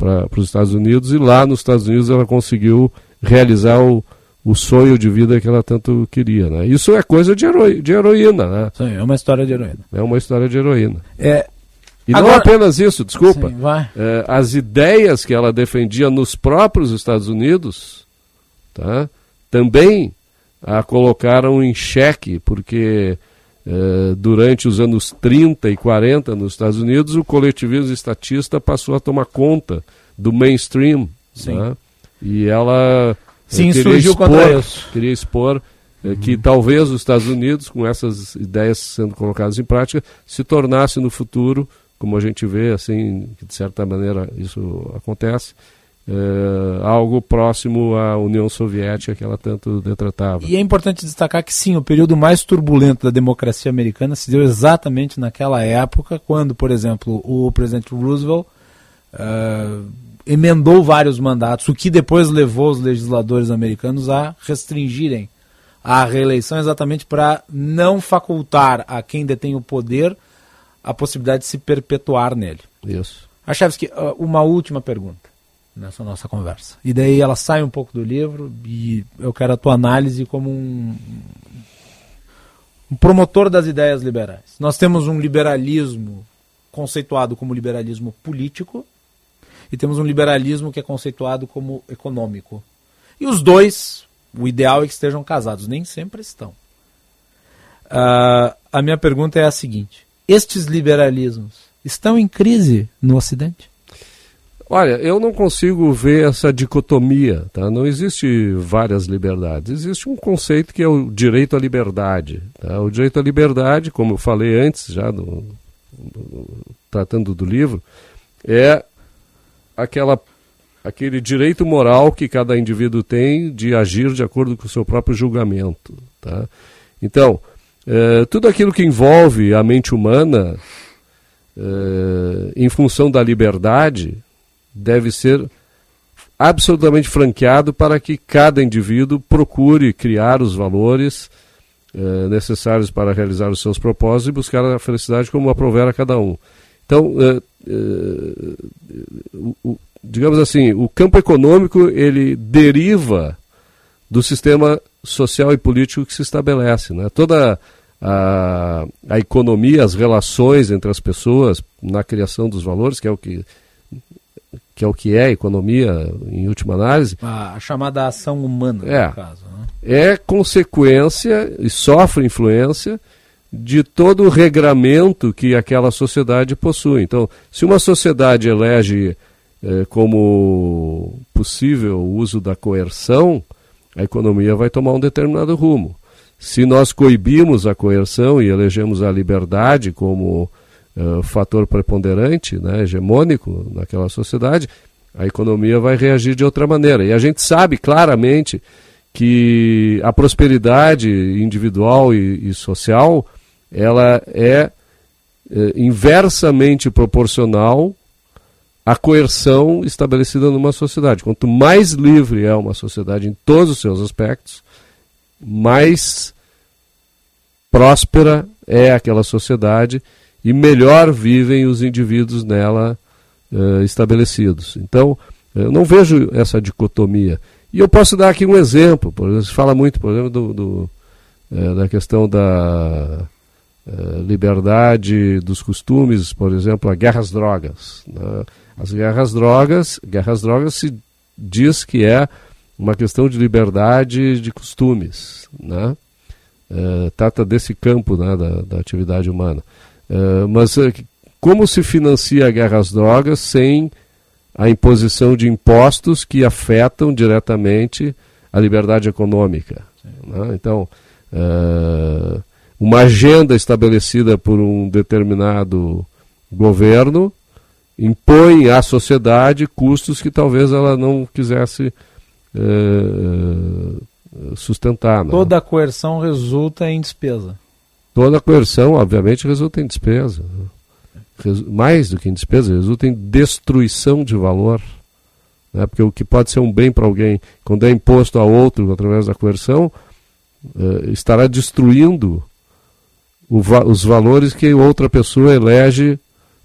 para os Estados Unidos e lá nos Estados Unidos ela conseguiu realizar o, o sonho de vida que ela tanto queria. Né? Isso é coisa de, de heroína. Né? Sim, é uma história de heroína. É uma história de heroína. É, e Agora... não apenas isso, desculpa. Sim, é, as ideias que ela defendia nos próprios Estados Unidos tá, também a colocaram em xeque, porque é, durante os anos 30 e 40 nos Estados Unidos, o coletivismo estatista passou a tomar conta do mainstream. Tá? E ela Sim, é, queria expor, contra isso. Queria expor é, que talvez os Estados Unidos, com essas ideias sendo colocadas em prática, se tornasse no futuro como a gente vê, assim, que de certa maneira isso acontece, é, algo próximo à União Soviética que ela tanto detratava. E é importante destacar que sim, o período mais turbulento da democracia americana se deu exatamente naquela época, quando, por exemplo, o presidente Roosevelt uh, emendou vários mandatos, o que depois levou os legisladores americanos a restringirem a reeleição exatamente para não facultar a quem detém o poder a possibilidade de se perpetuar nele. Isso. Achevski, uma última pergunta nessa nossa conversa. E daí ela sai um pouco do livro e eu quero a tua análise como um, um promotor das ideias liberais. Nós temos um liberalismo conceituado como liberalismo político e temos um liberalismo que é conceituado como econômico. E os dois, o ideal é que estejam casados, nem sempre estão. Uh, a minha pergunta é a seguinte: estes liberalismos estão em crise no Ocidente? Olha, eu não consigo ver essa dicotomia, tá? Não existe várias liberdades. Existe um conceito que é o direito à liberdade. Tá? O direito à liberdade, como eu falei antes, já no, no, tratando do livro, é aquela, aquele direito moral que cada indivíduo tem de agir de acordo com o seu próprio julgamento. Tá? Então, é, tudo aquilo que envolve a mente humana, é, em função da liberdade, deve ser absolutamente franqueado para que cada indivíduo procure criar os valores eh, necessários para realizar os seus propósitos e buscar a felicidade como aprover a cada um. Então, eh, eh, o, digamos assim, o campo econômico ele deriva do sistema social e político que se estabelece. Né? Toda a, a economia, as relações entre as pessoas na criação dos valores, que é o que que é o que é a economia em última análise. A, chamada ação humana, é, no caso. Né? É consequência e sofre influência de todo o regramento que aquela sociedade possui. Então, se uma sociedade elege eh, como possível o uso da coerção, a economia vai tomar um determinado rumo. Se nós coibimos a coerção e elegemos a liberdade como uh, fator preponderante, né, hegemônico naquela sociedade, a economia vai reagir de outra maneira. E a gente sabe claramente que a prosperidade individual e, e social ela é, é inversamente proporcional à coerção estabelecida numa sociedade. Quanto mais livre é uma sociedade em todos os seus aspectos, mais próspera é aquela sociedade e melhor vivem os indivíduos nela uh, estabelecidos. Então, eu não vejo essa dicotomia. E eu posso dar aqui um exemplo. Por exemplo, se fala muito, por exemplo, do, do uh, da questão da liberdade dos costumes, por exemplo, a guerra às drogas. Né? As guerras drogas, guerras drogas se diz que é uma questão de liberdade de costumes, né? Trata desse campo né, da, da atividade humana. Uh, mas uh, como se financia a guerra às drogas sem a imposição de impostos que afetam diretamente a liberdade econômica? Né? Então, uma agenda estabelecida por um determinado governo impõe à sociedade custos que talvez ela não quisesse sustentar. Né? Toda coerção resulta em despesa. Toda coerção, obviamente, resulta em despesa. Mais do que em despesa, resulta em destruição de valor. Né? Porque o que pode ser um bem para alguém, quando é imposto a outro através da coerção, uh, estará destruindo va os valores que outra pessoa elege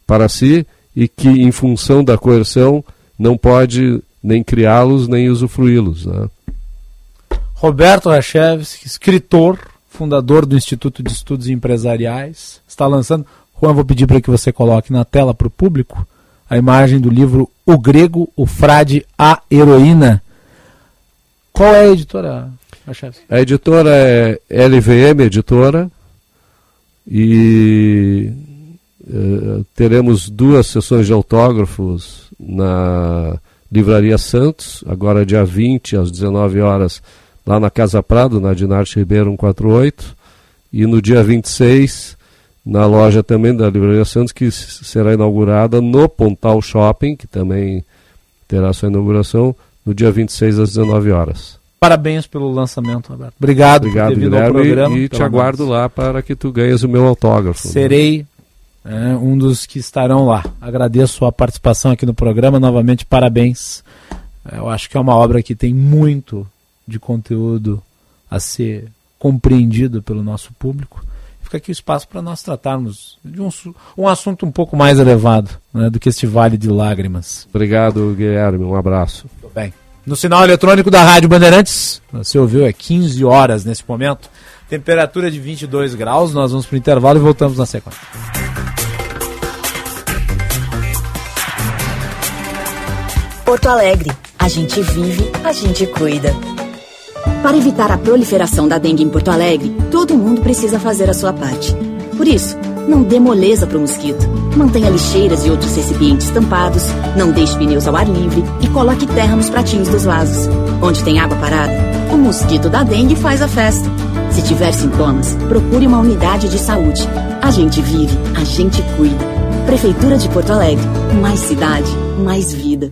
para si e que, em função da coerção, não pode nem criá-los nem usufruí-los. Né? Roberto Rachevski, escritor, fundador do Instituto de Estudos Empresariais, está lançando. Juan, vou pedir para que você coloque na tela para o público a imagem do livro O Grego, o Frade, a Heroína. Qual é a editora, Rachevski? A editora é LVM Editora e uh, teremos duas sessões de autógrafos na Livraria Santos, agora dia 20 às 19 horas lá na Casa Prado, na Dinarte Ribeiro 148, e no dia 26, na loja também da Livraria Santos, que será inaugurada no Pontal Shopping, que também terá sua inauguração, no dia 26 às 19 horas. Parabéns pelo lançamento, Roberto. Obrigado, Obrigado por ter vindo ao programa. E te aguardo menos. lá para que tu ganhes o meu autógrafo. Né? Serei né? um dos que estarão lá. Agradeço a participação aqui no programa. Novamente, parabéns. Eu acho que é uma obra que tem muito de conteúdo a ser compreendido pelo nosso público. Fica aqui o espaço para nós tratarmos de um, um assunto um pouco mais elevado né, do que este vale de lágrimas. Obrigado, Guilherme. Um abraço. Tudo bem. No sinal eletrônico da Rádio Bandeirantes, você ouviu, é 15 horas nesse momento. Temperatura de 22 graus. Nós vamos para o intervalo e voltamos na sequência. Porto Alegre. A gente vive, a gente cuida. Para evitar a proliferação da dengue em Porto Alegre, todo mundo precisa fazer a sua parte. Por isso, não dê moleza para o mosquito. Mantenha lixeiras e outros recipientes tampados, não deixe pneus ao ar livre e coloque terra nos pratinhos dos vasos. Onde tem água parada, o mosquito da dengue faz a festa. Se tiver sintomas, procure uma unidade de saúde. A gente vive, a gente cuida. Prefeitura de Porto Alegre. Mais cidade, mais vida.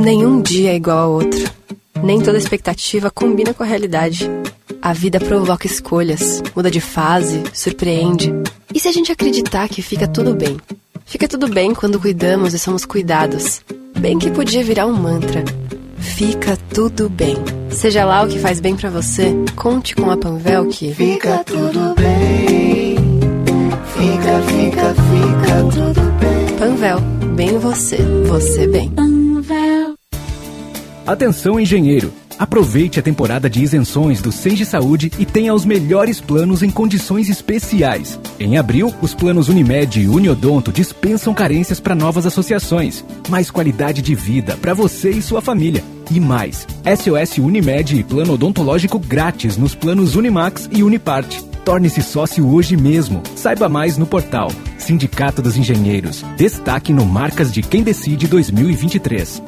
Nenhum dia é igual ao outro. Nem toda expectativa combina com a realidade. A vida provoca escolhas, muda de fase, surpreende. E se a gente acreditar que fica tudo bem? Fica tudo bem quando cuidamos e somos cuidados. Bem que podia virar um mantra. Fica tudo bem. Seja lá o que faz bem para você, conte com a Panvel que fica tudo bem. Fica, fica, fica tudo bem. Panvel, bem você, você bem. Atenção, engenheiro! Aproveite a temporada de isenções do Senge Saúde e tenha os melhores planos em condições especiais. Em abril, os planos Unimed e Uniodonto dispensam carências para novas associações. Mais qualidade de vida para você e sua família. E mais, SOS Unimed e plano odontológico grátis nos planos Unimax e Uniparte. Torne-se sócio hoje mesmo. Saiba mais no portal Sindicato dos Engenheiros. Destaque no Marcas de Quem Decide 2023.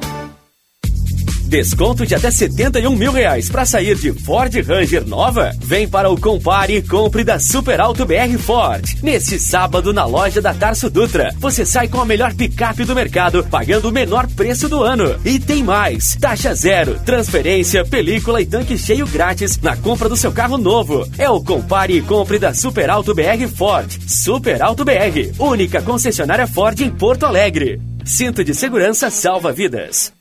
Desconto de até 71 mil reais para sair de Ford Ranger nova? Vem para o Compare e Compre da Super Alto BR Ford. Neste sábado, na loja da Tarso Dutra, você sai com a melhor picape do mercado, pagando o menor preço do ano. E tem mais: taxa zero, transferência, película e tanque cheio grátis na compra do seu carro novo. É o Compare e Compre da Super Alto BR Ford. Super Alto BR, única concessionária Ford em Porto Alegre. Cinto de segurança salva vidas.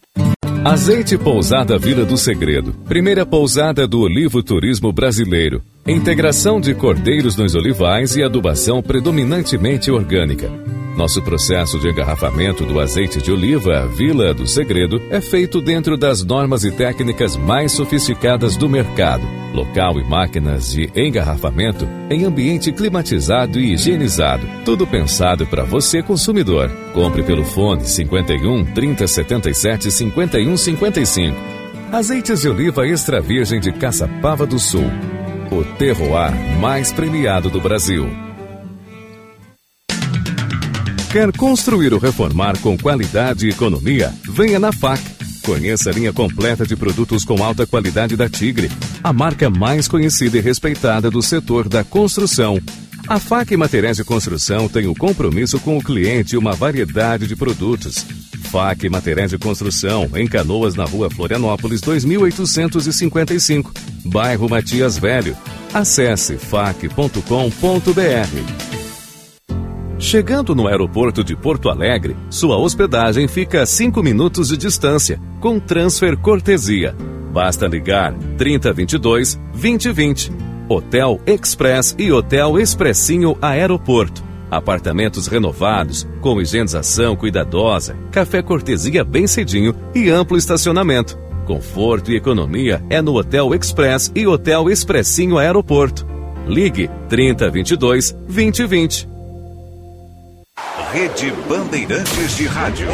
Azeite Pousada Vila do Segredo. Primeira pousada do olivo turismo brasileiro. Integração de cordeiros nos olivais e adubação predominantemente orgânica. Nosso processo de engarrafamento do azeite de oliva Vila do Segredo é feito dentro das normas e técnicas mais sofisticadas do mercado. Local e máquinas de engarrafamento em ambiente climatizado e higienizado. Tudo pensado para você, consumidor. Compre pelo fone 51 3077 51 55. Azeites de oliva extra virgem de Caçapava do Sul. O terroir mais premiado do Brasil. Quer construir ou reformar com qualidade e economia? Venha na FAC. Conheça a linha completa de produtos com alta qualidade da Tigre, a marca mais conhecida e respeitada do setor da construção. A FAC Materiais de Construção tem o compromisso com o cliente e uma variedade de produtos. FAC Materiais de Construção, em Canoas, na rua Florianópolis, 2855, bairro Matias Velho. Acesse fac.com.br. Chegando no aeroporto de Porto Alegre, sua hospedagem fica a 5 minutos de distância, com transfer cortesia. Basta ligar 3022 2020. Hotel Express e Hotel Expressinho Aeroporto. Apartamentos renovados, com higienização cuidadosa, café cortesia bem cedinho e amplo estacionamento. Conforto e economia é no Hotel Express e Hotel Expressinho Aeroporto. Ligue 3022 2020. Rede Bandeirantes de Rádio.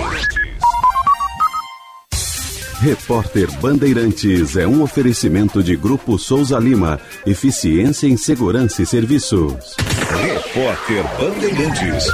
Repórter Bandeirantes é um oferecimento de Grupo Souza Lima. Eficiência em Segurança e Serviços. Repórter Bandeirantes.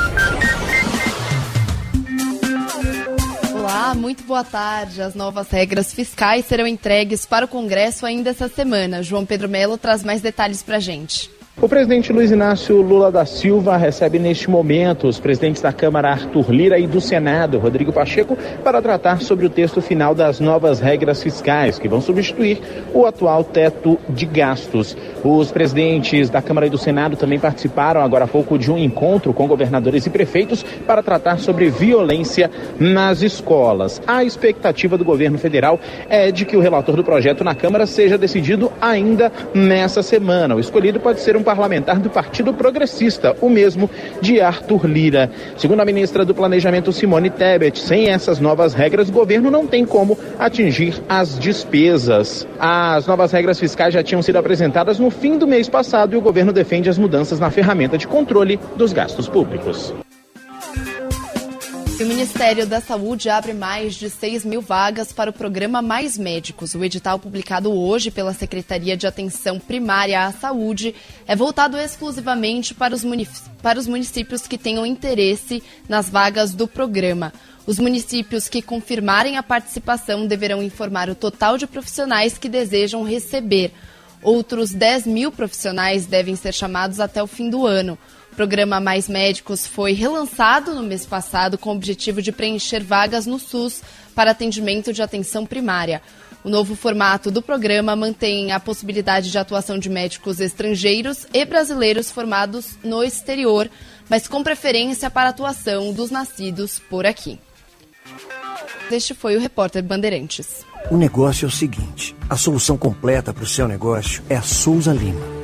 Olá, muito boa tarde. As novas regras fiscais serão entregues para o Congresso ainda essa semana. João Pedro Melo traz mais detalhes para gente. O presidente Luiz Inácio Lula da Silva recebe neste momento os presidentes da Câmara Arthur Lira e do Senado, Rodrigo Pacheco, para tratar sobre o texto final das novas regras fiscais que vão substituir o atual teto de gastos. Os presidentes da Câmara e do Senado também participaram agora há pouco de um encontro com governadores e prefeitos para tratar sobre violência nas escolas. A expectativa do governo federal é de que o relator do projeto na Câmara seja decidido ainda nessa semana. O escolhido pode ser um parlamentar do Partido Progressista, o mesmo de Arthur Lira. Segundo a ministra do Planejamento Simone Tebet, sem essas novas regras, o governo não tem como atingir as despesas. As novas regras fiscais já tinham sido apresentadas no fim do mês passado e o governo defende as mudanças na ferramenta de controle dos gastos públicos. O Ministério da Saúde abre mais de 6 mil vagas para o programa Mais Médicos. O edital publicado hoje pela Secretaria de Atenção Primária à Saúde é voltado exclusivamente para os, para os municípios que tenham interesse nas vagas do programa. Os municípios que confirmarem a participação deverão informar o total de profissionais que desejam receber. Outros 10 mil profissionais devem ser chamados até o fim do ano. O programa Mais Médicos foi relançado no mês passado com o objetivo de preencher vagas no SUS para atendimento de atenção primária. O novo formato do programa mantém a possibilidade de atuação de médicos estrangeiros e brasileiros formados no exterior, mas com preferência para atuação dos nascidos por aqui. Este foi o repórter Bandeirantes. O negócio é o seguinte: a solução completa para o seu negócio é a Souza Lima.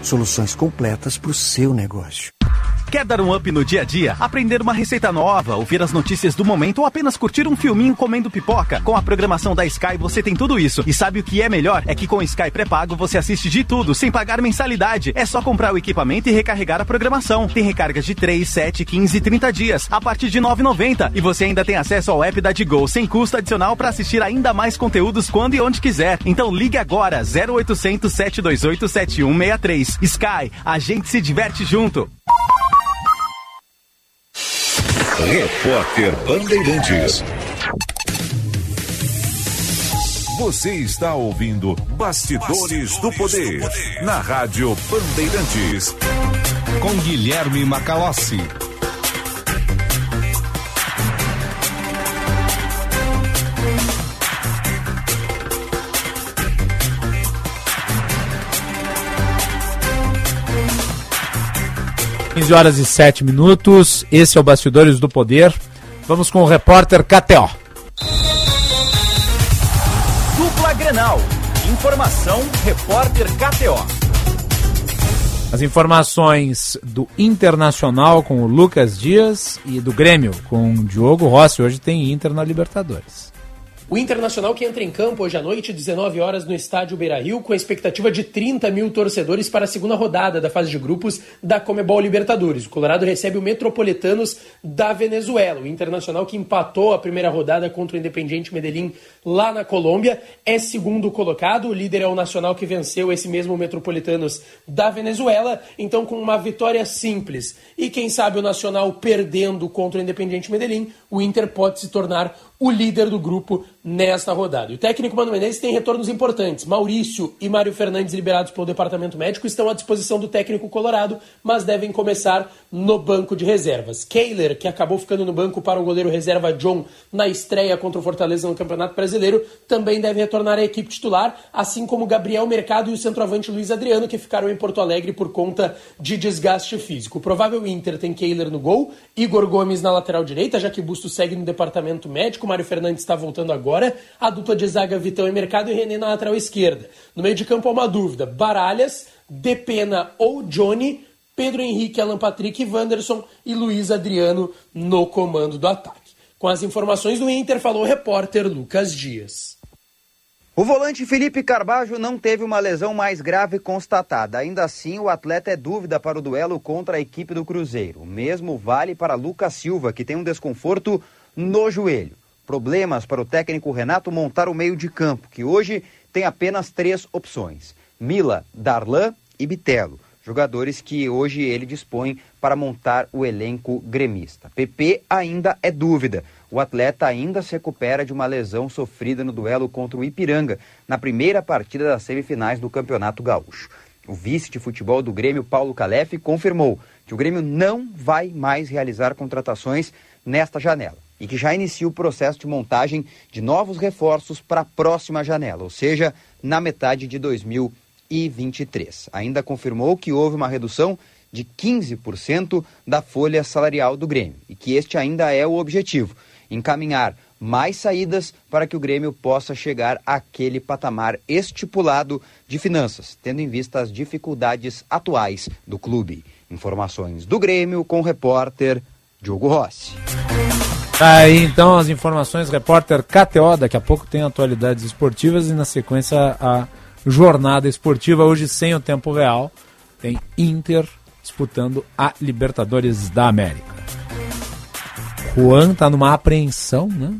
Soluções completas para o seu negócio. Quer dar um up no dia a dia? Aprender uma receita nova, ouvir as notícias do momento ou apenas curtir um filminho comendo pipoca? Com a programação da Sky você tem tudo isso. E sabe o que é melhor? É que com Sky pré-pago você assiste de tudo, sem pagar mensalidade. É só comprar o equipamento e recarregar a programação. Tem recargas de 3, 7, 15 e 30 dias, a partir de 9,90. E você ainda tem acesso ao app da Digo, sem custo adicional para assistir ainda mais conteúdos quando e onde quiser. Então ligue agora, 0800 728 7163. Sky, a gente se diverte junto. Repórter Bandeirantes. Você está ouvindo Bastidores, Bastidores do, poder, do Poder na Rádio Bandeirantes. Com Guilherme Macalossi. 15 horas e 7 minutos. Esse é o Bastidores do Poder. Vamos com o repórter KTO. Dupla Grenal. Informação, repórter KTO. As informações do Internacional com o Lucas Dias e do Grêmio com o Diogo Rossi. Hoje tem Inter na Libertadores. O Internacional que entra em campo hoje à noite, 19 horas, no estádio Beira-Rio, com a expectativa de 30 mil torcedores para a segunda rodada da fase de grupos da Comebol Libertadores. O Colorado recebe o Metropolitanos da Venezuela. O Internacional que empatou a primeira rodada contra o Independiente Medellín lá na Colômbia é segundo colocado. O líder é o Nacional que venceu esse mesmo Metropolitanos da Venezuela. Então, com uma vitória simples e quem sabe o Nacional perdendo contra o Independiente Medellín, o Inter pode se tornar o líder do grupo nesta rodada. O técnico Mano Menezes tem retornos importantes. Maurício e Mário Fernandes, liberados pelo departamento médico, estão à disposição do técnico colorado, mas devem começar no banco de reservas. Kehler, que acabou ficando no banco para o goleiro reserva John na estreia contra o Fortaleza no Campeonato Brasileiro, também deve retornar à equipe titular, assim como Gabriel Mercado e o centroavante Luiz Adriano, que ficaram em Porto Alegre por conta de desgaste físico. O provável Inter tem Kehler no gol, Igor Gomes na lateral direita, já que Busto segue no departamento médico, Mário Fernandes está voltando agora. A dupla de zaga Vitão e Mercado e René na lateral esquerda. No meio de campo há uma dúvida: Baralhas, Depena ou Johnny. Pedro Henrique, Alan Patrick, Wanderson e Luiz Adriano no comando do ataque. Com as informações do Inter, falou o repórter Lucas Dias. O volante Felipe Carbajo não teve uma lesão mais grave constatada. Ainda assim, o atleta é dúvida para o duelo contra a equipe do Cruzeiro. O mesmo vale para Lucas Silva, que tem um desconforto no joelho problemas para o técnico Renato montar o meio de campo, que hoje tem apenas três opções: Mila, Darlan e Bitelo. Jogadores que hoje ele dispõe para montar o elenco gremista. PP ainda é dúvida. O atleta ainda se recupera de uma lesão sofrida no duelo contra o Ipiranga, na primeira partida das semifinais do Campeonato Gaúcho. O vice de futebol do Grêmio, Paulo Calef, confirmou que o Grêmio não vai mais realizar contratações nesta janela e que já inicia o processo de montagem de novos reforços para a próxima janela, ou seja, na metade de 2023. Ainda confirmou que houve uma redução de 15% da folha salarial do Grêmio e que este ainda é o objetivo encaminhar mais saídas para que o Grêmio possa chegar àquele patamar estipulado de finanças, tendo em vista as dificuldades atuais do clube. Informações do Grêmio com o repórter Diogo Rossi. Aí então as informações, repórter KTO, daqui a pouco tem atualidades esportivas e na sequência a jornada esportiva, hoje sem o tempo real, tem Inter disputando a Libertadores da América. Juan tá numa apreensão, né?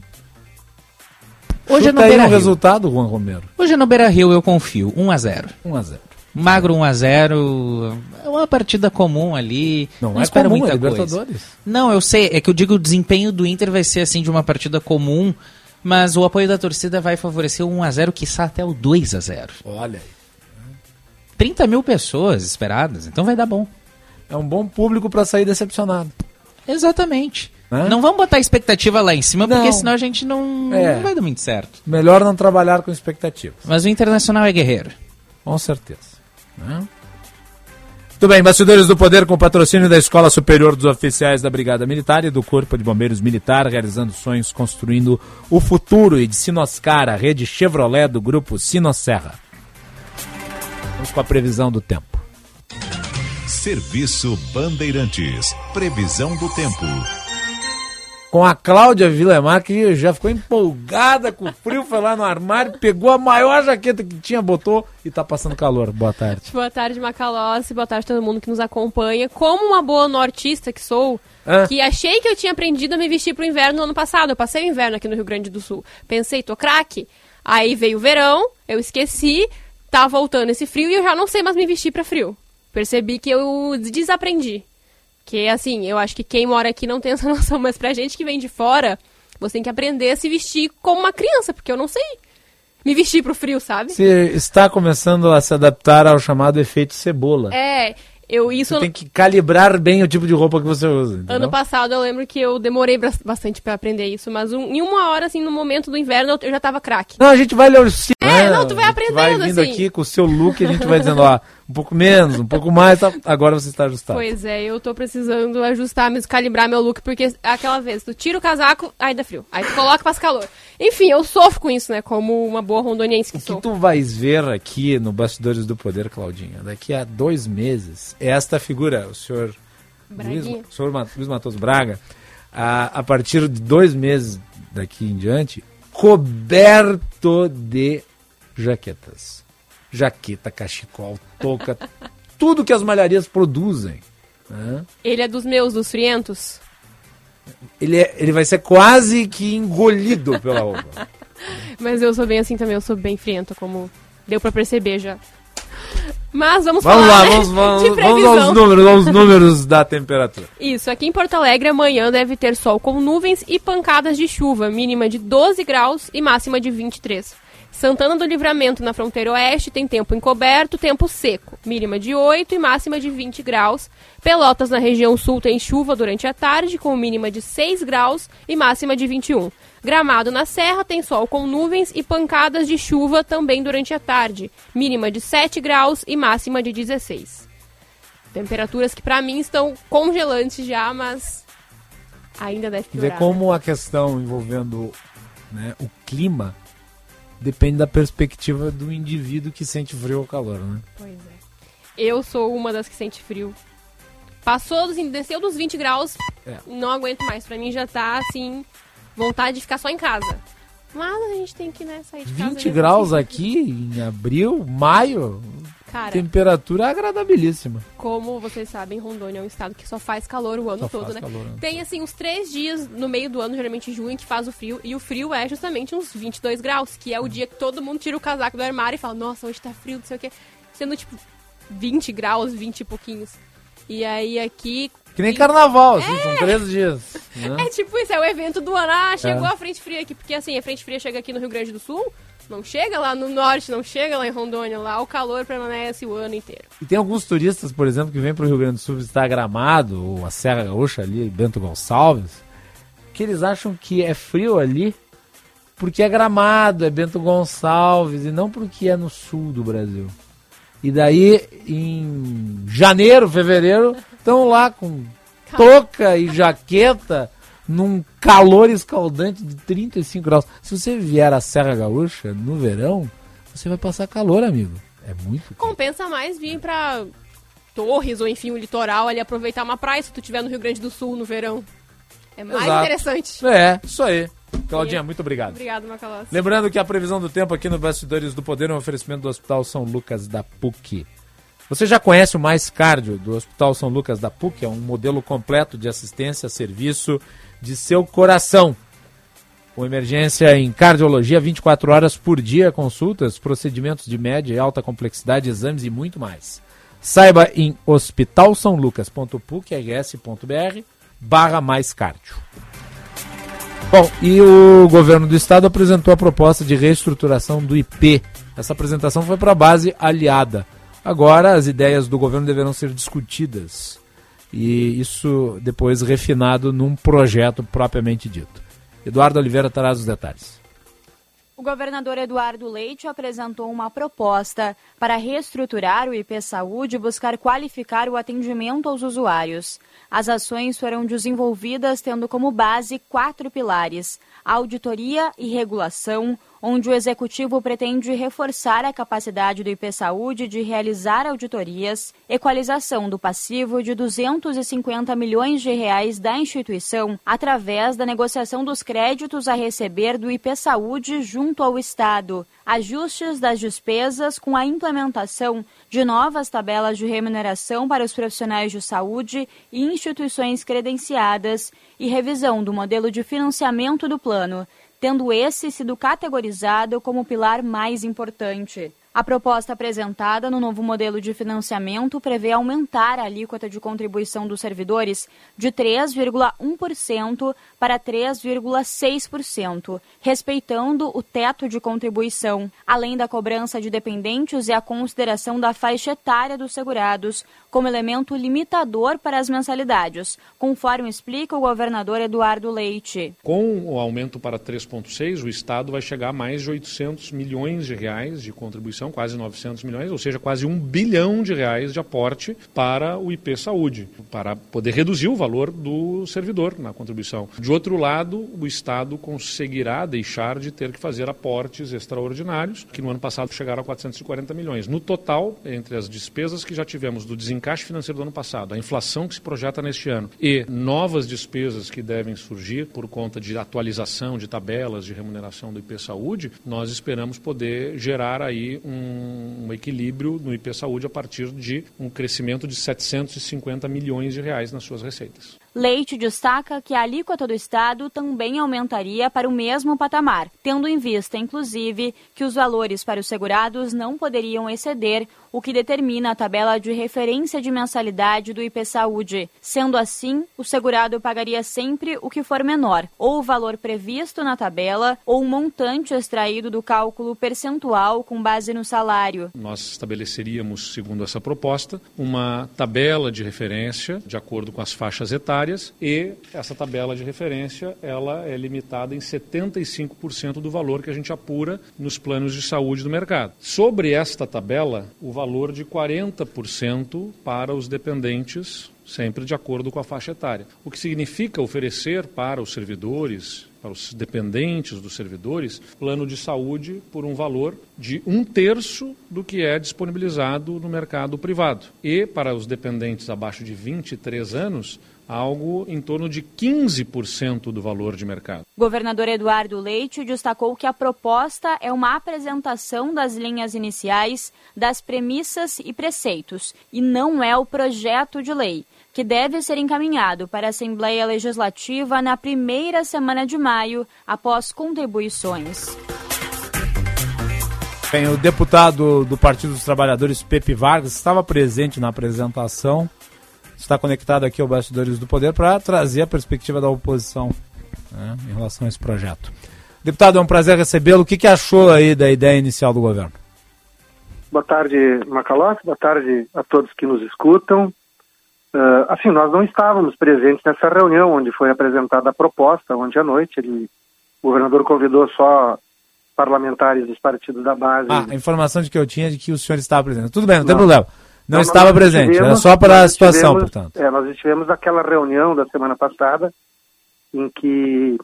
Hoje é no Chuta Beira Rio. resultado, Juan Romero. Hoje no Beira Rio eu confio. 1 a 0 1 a 0 Magro 1 a 0 É uma partida comum ali. Não, Não, é espero comum, muita é coisa. Não, eu sei. É que eu digo o desempenho do Inter vai ser assim de uma partida comum. Mas o apoio da torcida vai favorecer o 1 a 0 quiçá até o 2 a 0 Olha aí. 30 mil pessoas esperadas, então vai dar bom. É um bom público para sair decepcionado. Exatamente. Né? Não vamos botar a expectativa lá em cima, porque Não. senão a gente não, É. não vai dar muito certo. Melhor não trabalhar com expectativas. Mas o Internacional é guerreiro. Com certeza. Né? Muito bem, bastidores do poder com patrocínio da Escola Superior dos Oficiais da Brigada Militar e do Corpo de Bombeiros Militar, realizando sonhos, construindo o futuro e de Sinoscar, a rede Chevrolet do grupo Sinosserra. Vamos com a previsão do tempo. Serviço Bandeirantes. Previsão do tempo. Com a Cláudia Vilemar, que já ficou empolgada com o frio, foi lá no armário, pegou a maior jaqueta que tinha, botou e tá passando calor. Boa tarde. Boa tarde, Macalossi. Boa tarde a todo mundo que nos acompanha. Como uma boa nortista que sou, que achei que eu tinha aprendido a me vestir pro inverno no ano passado. Eu passei o inverno aqui no Rio Grande do Sul. Pensei, tô craque. Aí veio o verão, eu esqueci, tá voltando esse frio e eu já não sei mais me vestir pra frio. Percebi que eu desaprendi. Que assim, eu acho que quem mora aqui não tem essa noção, mas pra gente que vem de fora, você tem que aprender a se vestir como uma criança, porque eu não sei me vestir pro frio, sabe? Você está começando a se adaptar ao chamado efeito cebola. É, eu isso Você tem que calibrar bem o tipo de roupa que você usa. entendeu? Ano passado eu lembro que eu demorei bastante pra aprender isso, mas um- em uma hora, assim, no momento do inverno, eu- já tava craque. Não, a gente vai ler o É, não, tu vai aprendendo, Vai vindo assim. aqui com o seu look e a gente vai dizendo, ó, um pouco menos, um pouco mais, tá? agora você está ajustado. Pois é, eu tô precisando ajustar, mesmo calibrar meu look, porque aquela vez, tu tira o casaco, aí dá frio. Aí tu coloca, passa calor. Enfim, eu sofro com isso, né, como uma boa rondoniense que O que sou. tu vais ver aqui no Bastidores do Poder, Claudinha, daqui a dois meses, é esta figura, o senhor Luiz, o senhor Luiz Matos Braga, a, a partir de dois meses daqui em diante, coberto de jaquetas. Jaqueta, cachecol, touca, tudo que as malharias produzem. né? Ele é dos meus, dos frientos. Ele, é- ele vai ser quase que engolido pela roupa. Mas eu sou bem assim também, eu sou bem frienta, como deu pra perceber já. Mas vamos, Vamos falar lá, vamos, vamos, vamos aos números, aos números da temperatura. Isso, aqui em Porto Alegre amanhã deve ter sol com nuvens e pancadas de chuva, mínima de 12 graus e máxima de 23. Santana do Livramento, na fronteira oeste, tem tempo encoberto, tempo seco, mínima de 8 e máxima de 20 graus. Pelotas, na região sul, tem chuva durante a tarde, com mínima de 6 graus e máxima de 21. Gramado, na Serra, tem sol com nuvens e pancadas de chuva também durante a tarde, mínima de 7 graus e máxima de 16. Temperaturas que pra mim estão congelantes já, mas ainda deve Vê piorar. como a questão envolvendo né, o clima depende da perspectiva do indivíduo que sente frio ou calor, né? Pois é. Eu sou uma das que sente frio. Passou, dos, desceu dos 20 graus, É. não aguento mais. Pra mim já tá, assim, vontade de ficar só em casa. Mas a gente tem que, né, sair de casa. 20 mesmo graus assim. aqui em abril, maio, Cara, temperatura agradabilíssima. como vocês sabem, Rondônia é um estado que só faz calor o ano Só todo, né? calor ano Tem, assim, uns três dias no meio do ano, geralmente junho, que faz o frio. E o frio é justamente uns 22 graus, que é o dia que todo mundo tira o casaco do armário e fala, nossa, hoje tá frio, não sei o quê. Sendo, tipo, 20 graus, 20 e pouquinhos. E aí aqui... Que nem carnaval, assim, são três dias. né? É tipo isso, é o evento do ano. Ah, chegou É. a frente fria aqui. Porque assim, a frente fria chega aqui no Rio Grande do Sul, não chega lá no norte, não chega lá em Rondônia. Lá o calor permanece o ano inteiro. E tem alguns turistas, por exemplo, que vêm para o Rio Grande do Sul visitar Gramado, ou a Serra Gaúcha ali, Bento Gonçalves, que eles acham que é frio ali porque é Gramado, é Bento Gonçalves, e não porque é no sul do Brasil. E daí, em janeiro, fevereiro, estão lá com touca e jaqueta num calor escaldante de 35 graus. Se você vier à Serra Gaúcha no verão, você vai passar calor, amigo. É muito. Compensa mais vir pra Torres ou enfim o litoral ali aproveitar uma praia se tu estiver no Rio Grande do Sul no verão. É mais Exato. interessante. É, isso aí. Claudinha, muito obrigado. Obrigado, Macalossi. Lembrando que a previsão do tempo aqui no Bastidores do Poder é um oferecimento do Hospital São Lucas da PUC. Você já conhece o Mais Cardio do Hospital São Lucas da PUC? É um modelo completo de assistência, serviço de seu coração. Com emergência em cardiologia 24 horas por dia, consultas, procedimentos de média e alta complexidade, exames e muito mais. Saiba em hospitalsaulucas.pucrs.br barra mais cardio. Bom, e o governo do estado apresentou a proposta de reestruturação do IP. Essa apresentação foi para a base aliada. Agora as ideias do governo deverão ser discutidas e isso depois refinado num projeto propriamente dito. Eduardo Oliveira traz os detalhes. O governador Eduardo Leite apresentou uma proposta para reestruturar o IP Saúde e buscar qualificar o atendimento aos usuários. As ações foram desenvolvidas tendo como base quatro pilares: auditoria e regulação, onde o executivo pretende reforçar a capacidade do IP Saúde de realizar auditorias, equalização do passivo de 250 milhões de reais da instituição através da negociação dos créditos a receber do IP Saúde junto ao Estado, ajustes das despesas com a implementação de novas tabelas de remuneração para os profissionais de saúde e instituições credenciadas e revisão do modelo de financiamento do plano tendo esse sido categorizado como o pilar mais importante. A proposta apresentada no novo modelo de financiamento prevê aumentar a alíquota de contribuição dos servidores de 3,1% para 3,6%, respeitando o teto de contribuição, além da cobrança de dependentes e a consideração da faixa etária dos segurados como elemento limitador para as mensalidades, conforme explica o governador Eduardo Leite. Com o aumento para 3,6, o Estado vai chegar a mais de 800 milhões de reais de contribuição quase 900 milhões, ou seja, quase um bilhão de reais de aporte para o IP Saúde, para poder reduzir o valor do servidor na contribuição. De outro lado, o Estado conseguirá deixar de ter que fazer aportes extraordinários, que no ano passado chegaram a 440 milhões. No total, entre as despesas que já tivemos do desencaixe financeiro do ano passado, a inflação que se projeta neste ano e novas despesas que devem surgir por conta de atualização de tabelas de remuneração do IP Saúde, nós esperamos poder gerar aí um um, equilíbrio no IP Saúde a partir de um crescimento de 750 milhões de reais nas suas receitas. Leite destaca que a alíquota do Estado também aumentaria para o mesmo patamar, tendo em vista, inclusive, que os valores para os segurados não poderiam exceder o que determina a tabela de referência de mensalidade do IP Saúde. Sendo assim, o segurado pagaria sempre o que for menor, ou o valor previsto na tabela, ou o montante extraído do cálculo percentual com base no salário. Nós estabeleceríamos, segundo essa proposta, uma tabela de referência de acordo com as faixas etárias e essa tabela de referência ela é limitada em 75% do valor que a gente apura nos planos de saúde do mercado. Sobre esta tabela, o valor de 40% para os dependentes sempre de acordo com a faixa etária. O que significa oferecer para os servidores, para os dependentes dos servidores, plano de saúde por um valor de um terço do que é disponibilizado no mercado privado. E para os dependentes abaixo de 23 anos, algo em torno de 15% do valor de mercado. Governador Eduardo Leite destacou que a proposta é uma apresentação das linhas iniciais, das premissas e preceitos, e não é o projeto de lei, que deve ser encaminhado para a Assembleia Legislativa na primeira semana de maio, após contribuições. Bem, o deputado do Partido dos Trabalhadores, Pepe Vargas, estava presente na apresentação está conectado aqui ao Bastidores do Poder para trazer a perspectiva da oposição né, em relação a esse projeto. Deputado, é um prazer recebê-lo. O que, que achou aí da ideia inicial do governo? Boa tarde, Macalossi. Boa tarde a todos que nos escutam. Uh, assim, nós não estávamos presentes nessa reunião onde foi apresentada a proposta ontem à noite. Ele, o governador convidou só parlamentares dos partidos da base. Ah, a informação de que eu tinha de que o senhor estava presente. Tudo bem, não, não. tem problema. Não nós, estava presente, era só para a situação, portanto. É, nós estivemos naquela reunião da semana passada, em que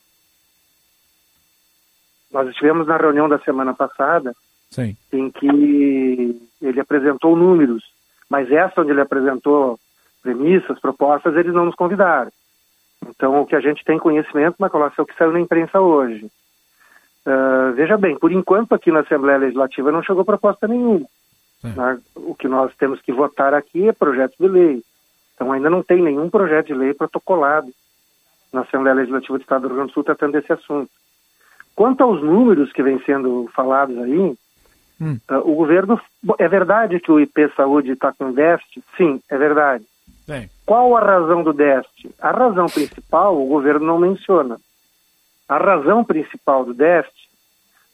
nós estivemos na reunião da semana passada, Sim. em que ele apresentou números, mas essa onde ele apresentou premissas, propostas, eles não nos convidaram. Então, o que a gente tem conhecimento, Macola, é o que saiu na imprensa hoje. Uh, veja bem, por enquanto aqui na Assembleia Legislativa não chegou proposta nenhuma. Né? O que nós temos que votar aqui é projeto de lei. Então ainda não tem nenhum projeto de lei protocolado na Assembleia Legislativa do Estado do Rio Grande do Sul tratando desse assunto. Quanto aos números que vêm sendo falados aí, Hum. uh, o governo. É verdade que o IP Saúde está com déficit? Sim, é verdade. Bem. Qual a razão do déficit? A razão principal o governo não menciona. A razão principal do déficit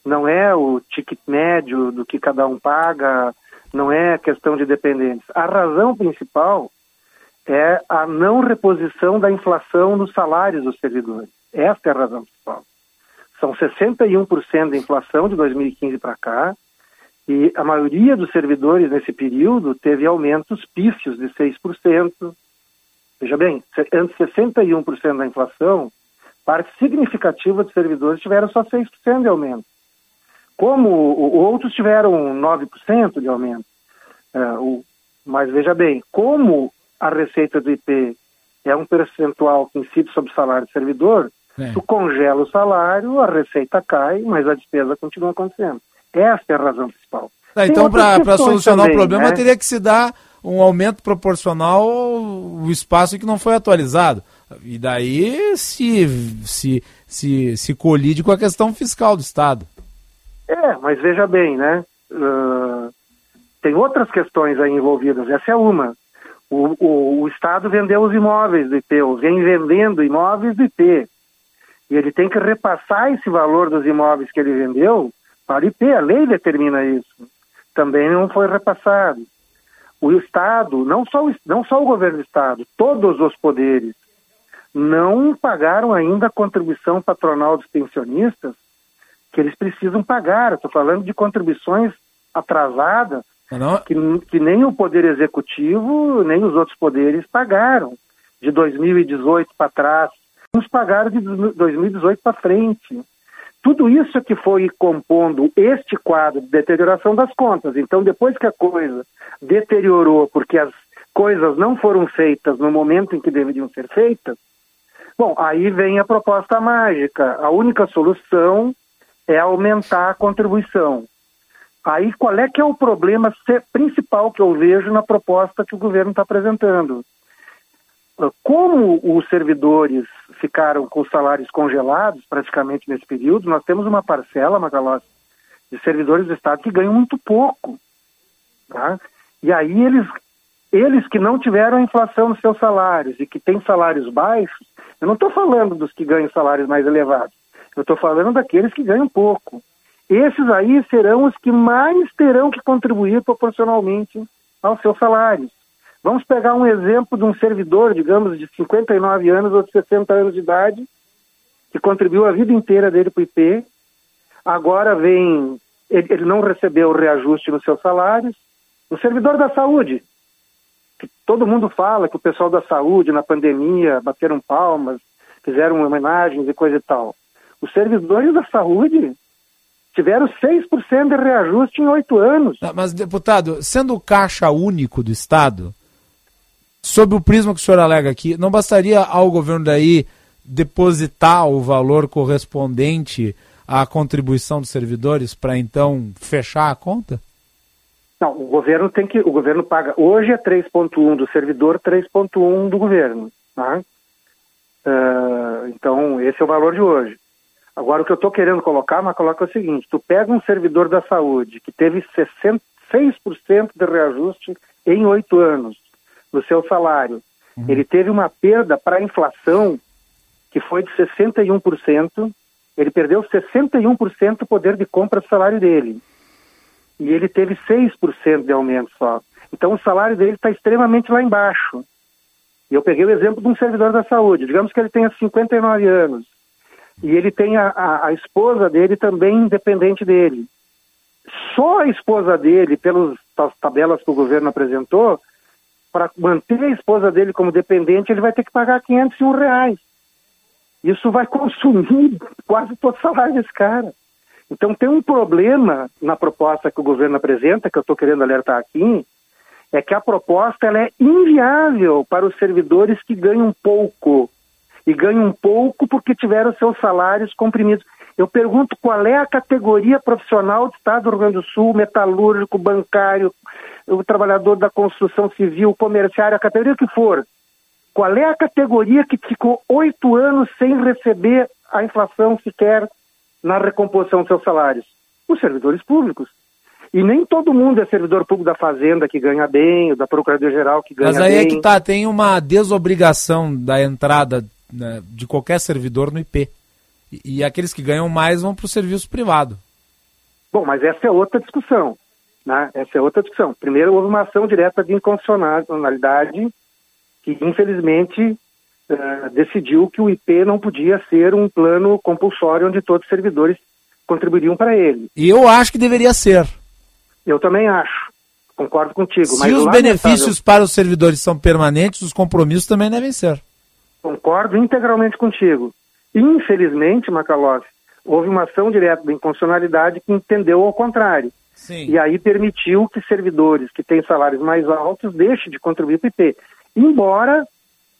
não é o ticket médio do que cada um paga, não é questão de dependentes. A razão principal é a não reposição da inflação nos salários dos servidores. Esta é a razão principal. São 61% de inflação de 2015 para cá, e a maioria dos servidores nesse período teve aumentos pífios de 6%. Veja bem, antes 61% da inflação, parte significativa dos servidores tiveram só 6% de aumento. Como outros tiveram 9% de aumento. É, mas veja bem, como a receita do IP é um percentual que incide sobre o salário do servidor, É. tu congela o salário, a receita cai, mas a despesa continua acontecendo. Essa é a razão principal. Tá, então, para solucionar também, o problema, né? teria que se dar um aumento proporcional ao espaço que não foi atualizado. E daí se, se, se, se colide com a questão fiscal do Estado. É, mas veja bem, né? Ah, tem outras questões aí envolvidas. Essa é uma. O, o, o Estado vendeu os imóveis do IP, ou vem vendendo imóveis do IP. E ele tem que repassar esse valor dos imóveis que ele vendeu para o IP. A lei determina isso. Também não foi repassado. O Estado, não só o, não só o governo do Estado, todos os poderes, não pagaram ainda a contribuição patronal dos pensionistas que eles precisam pagar. Estou falando de contribuições atrasadas que, que nem o Poder Executivo, nem os outros poderes pagaram. De 2018 para trás, uns pagaram de 2018 para frente. Tudo isso é que foi compondo este quadro de deterioração das contas. Então, depois que a coisa deteriorou, porque as coisas não foram feitas no momento em que deveriam ser feitas, bom, aí vem a proposta mágica. A única solução é aumentar a contribuição. Aí qual é que é o problema principal que eu vejo na proposta que o governo está apresentando? Como os servidores ficaram com os salários congelados praticamente nesse período, nós temos uma parcela, Macalossi, de servidores do Estado que ganham muito pouco. Tá? E aí eles, eles que não tiveram a inflação nos seus salários e que têm salários baixos, eu não estou falando dos que ganham salários mais elevados, eu estou falando daqueles que ganham pouco. Esses aí serão os que mais terão que contribuir proporcionalmente aos seus salários. Vamos pegar um exemplo de um servidor, digamos, de 59 anos ou de 60 anos de idade, que contribuiu a vida inteira dele para o IP, agora vem, ele, ele não recebeu o reajuste nos seus salários. O servidor da saúde, que todo mundo fala que o pessoal da saúde, na pandemia, bateram palmas, fizeram homenagens e coisa e tal. Os servidores da saúde tiveram 6% de reajuste em oito anos. Tá, mas, deputado, sendo o caixa único do Estado, sob o prisma que o senhor alega aqui, não bastaria ao governo daí depositar o valor correspondente à contribuição dos servidores para então fechar a conta? Não, o governo tem que, o governo paga, hoje é 3.1 do servidor, 3.1 do governo, tá? Uh, então, esse é o valor de hoje. Agora, o que eu estou querendo colocar, mas coloca é o seguinte, tu pega um servidor da saúde que teve 66% de reajuste em oito anos no seu salário, uhum. ele teve uma perda para a inflação que foi de 61%, ele perdeu 61% do poder de compra do salário dele. E ele teve 6% de aumento só. Então o salário dele está extremamente lá embaixo. E eu peguei o exemplo de um servidor da saúde. Digamos que ele tenha 59 anos. E ele tem a, a, a esposa dele também independente dele. Só a esposa dele, pelas tabelas que o governo apresentou, para manter a esposa dele como dependente, ele vai ter que pagar 501 reais. isso vai consumir quase todo o salário desse cara. Então tem um problema na proposta que o governo apresenta, que eu estou querendo alertar aqui, é que a proposta ela é inviável para os servidores que ganham pouco. E ganham pouco porque tiveram seus salários comprimidos. Eu pergunto qual é a categoria profissional do Estado do Rio Grande do Sul, metalúrgico, bancário, o trabalhador da construção civil, comerciário, a categoria que for. Qual é a categoria que ficou oito anos sem receber a inflação sequer na recomposição dos seus salários? Os servidores públicos. E nem todo mundo é servidor público da Fazenda que ganha bem, ou da Procuradoria-Geral que ganha bem. Mas aí bem. é que tá, tem uma desobrigação da entrada né, de qualquer servidor no IP. E, e aqueles que ganham mais vão para o serviço privado. Bom, mas essa é outra discussão. Né? Essa é outra discussão. Primeiro, houve uma ação direta de inconstitucionalidade que, infelizmente, uh, decidiu que o IP não podia ser um plano compulsório onde todos os servidores contribuiriam para ele. E eu acho que deveria ser. Eu também acho. Concordo contigo. Se os benefícios para os servidores são permanentes, os compromissos também devem ser. Concordo integralmente contigo. Infelizmente, Macalossi, houve uma ação direta da inconstitucionalidade que entendeu ao contrário. Sim. E aí permitiu que servidores que têm salários mais altos deixem de contribuir para o IP. Embora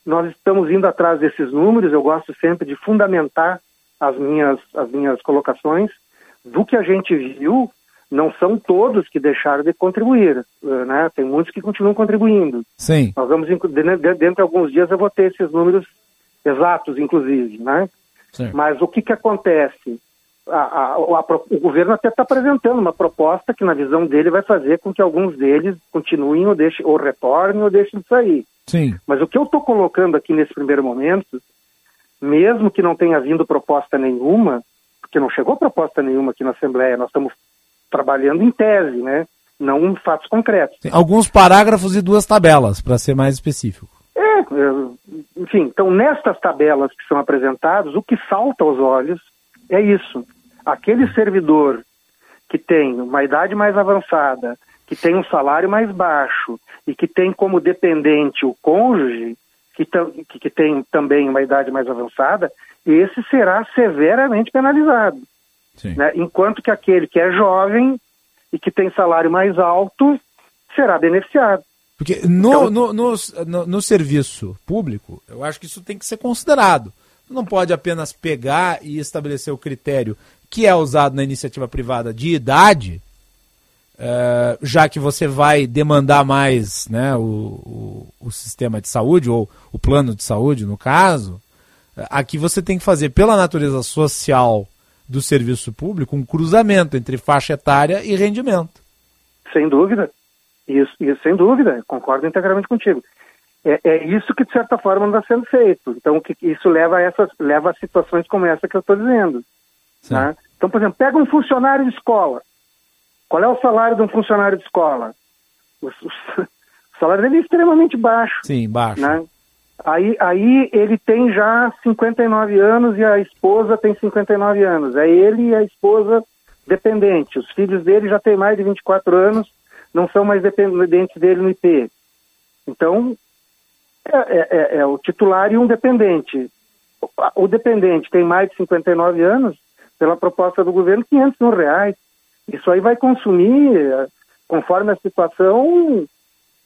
nós estamos indo atrás desses números, eu gosto sempre de fundamentar as minhas, as minhas colocações. Do que a gente viu, não são todos que deixaram de contribuir, eh, né? Tem muitos que continuam contribuindo. Sim. Nós vamos, dentro de alguns dias eu vou ter esses números exatos, inclusive, né? Mas o que que acontece? A- a- a o governo até está apresentando uma proposta que, na visão dele, vai fazer com que alguns deles continuem ou, deixem, ou retornem ou deixem de sair. Sim. Mas o que eu estou colocando aqui nesse primeiro momento, mesmo que não tenha vindo proposta nenhuma, porque não chegou proposta nenhuma aqui na Assembleia, nós estamos trabalhando em tese, né? Não em fatos concretos. Tem alguns parágrafos e duas tabelas, para ser mais específico. É, é, enfim, então nestas tabelas que são apresentadas, o que salta aos olhos é isso. Aquele servidor que tem uma idade mais avançada, que tem um salário mais baixo e que tem como dependente o cônjuge, que, que tem também uma idade mais avançada, esse será severamente penalizado. Né? Enquanto que aquele que é jovem e que tem salário mais alto será beneficiado. Porque no, no, no, no- no serviço público, eu acho que isso tem que ser considerado. Não pode apenas pegar e estabelecer o critério que é usado na iniciativa privada de idade, eh, já que você vai demandar mais né, o, o, o sistema de saúde, ou o plano de saúde, no caso. eh, Aqui você tem que fazer, pela natureza social do serviço público, um cruzamento entre faixa etária e rendimento. Sem dúvida. Isso, isso sem dúvida, concordo integralmente contigo. É, é isso que, de certa forma, não está sendo feito. Então, que, isso leva a, essas, leva a situações como essa que eu estou dizendo. né? Então, por exemplo, pega um funcionário de escola. Qual é o salário de um funcionário de escola? O, o- o salário dele é extremamente baixo. Sim, baixo. Né? Aí, aí ele tem já 59 anos e a esposa tem 59 anos. É ele e a esposa dependente. Os filhos dele já têm mais de 24 anos, não são mais dependentes dele no IP. Então, é, é- é- é o titular e um dependente. O, dependente tem mais de 59 anos, pela proposta do governo, 500 mil reais. Isso aí vai consumir, eh, conforme a situação,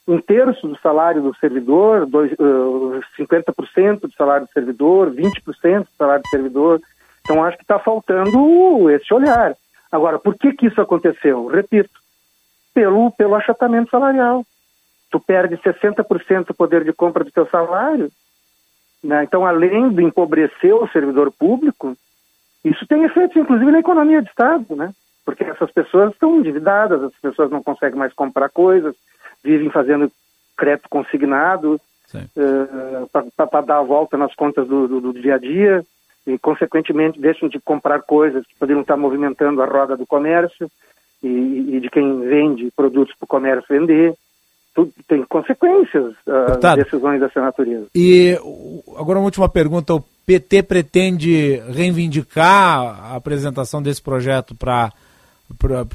um terço do salário do servidor, dois, eh, 50% do salário do servidor, 20% do salário do servidor. Então, acho que está faltando esse olhar. Agora, por que, que isso aconteceu? Repito, pelo, pelo achatamento salarial. Tu perde 60% do poder de compra do teu salário. Né? Então, além de empobrecer o servidor público, isso tem efeitos, inclusive, na economia do Estado, né? Porque essas pessoas estão endividadas, as pessoas não conseguem mais comprar coisas, vivem fazendo crédito consignado para dar a volta nas contas do, do- do dia a dia e, consequentemente, deixam de comprar coisas que poderiam estar movimentando a roda do comércio e, e de quem vende produtos para o comércio vender. Tudo tem consequências as Deputado. decisões dessa natureza. E agora uma última pergunta, o PT pretende reivindicar a apresentação desse projeto para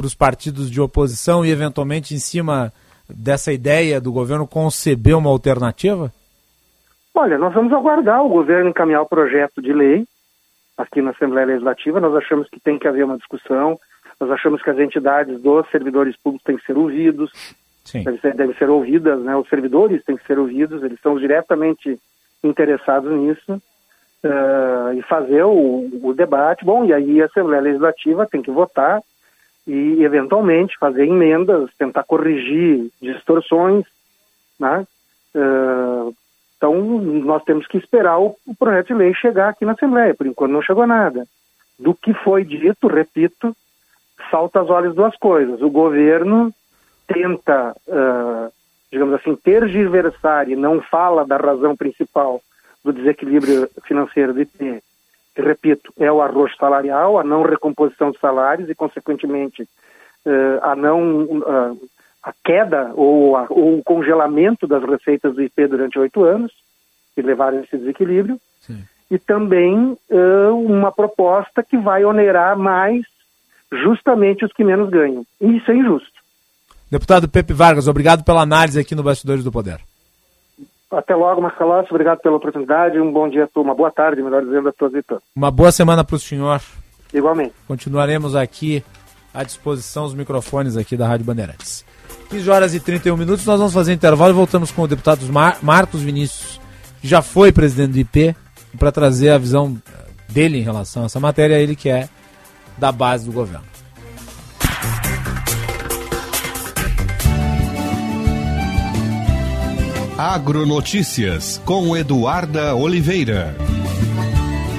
os partidos de oposição e eventualmente em cima dessa ideia do governo conceber uma alternativa? Olha, nós vamos aguardar o governo encaminhar o projeto de lei aqui na Assembleia Legislativa. Nós achamos que tem que haver uma discussão, nós achamos que as entidades dos servidores públicos têm que ser ouvidos, devem ser, devem ser ouvidas, né? os servidores têm que ser ouvidos, eles são diretamente interessados nisso, uh, e fazer o, o, debate. Bom, e aí a Assembleia Legislativa tem que votar e, eventualmente, fazer emendas, tentar corrigir distorções, né? Uh, então, nós temos que esperar o, o, projeto de lei chegar aqui na Assembleia. Por enquanto, não chegou nada. Do que foi dito, repito, salta aos olhos duas coisas. O governo tenta, uh, digamos assim, tergiversar e não fala da razão principal do desequilíbrio financeiro do IP, repito, é o arroz salarial, a não recomposição de salários e, consequentemente, uh, a não uh, a queda ou, a, ou, o congelamento das receitas do IP durante oito anos, que levaram a esse desequilíbrio, Sim. e também uh, uma proposta que vai onerar mais justamente os que menos ganham. E isso é injusto. Deputado Pepe Vargas, obrigado pela análise aqui no Bastidores do Poder. Até logo, Marcelo. Obrigado pela oportunidade. Um bom dia, uma boa tarde, melhor dizendo, a todos e todas. Uma boa semana para o senhor. Igualmente. Continuaremos aqui à disposição os microfones aqui da Rádio Bandeirantes. 15 horas e 31 minutos, nós vamos fazer intervalo e voltamos com o deputado Mar Marcos Vinícius, que já foi presidente do IP, para trazer a visão dele em relação a essa matéria, ele que é da base do governo. Agronotícias com Eduarda Oliveira.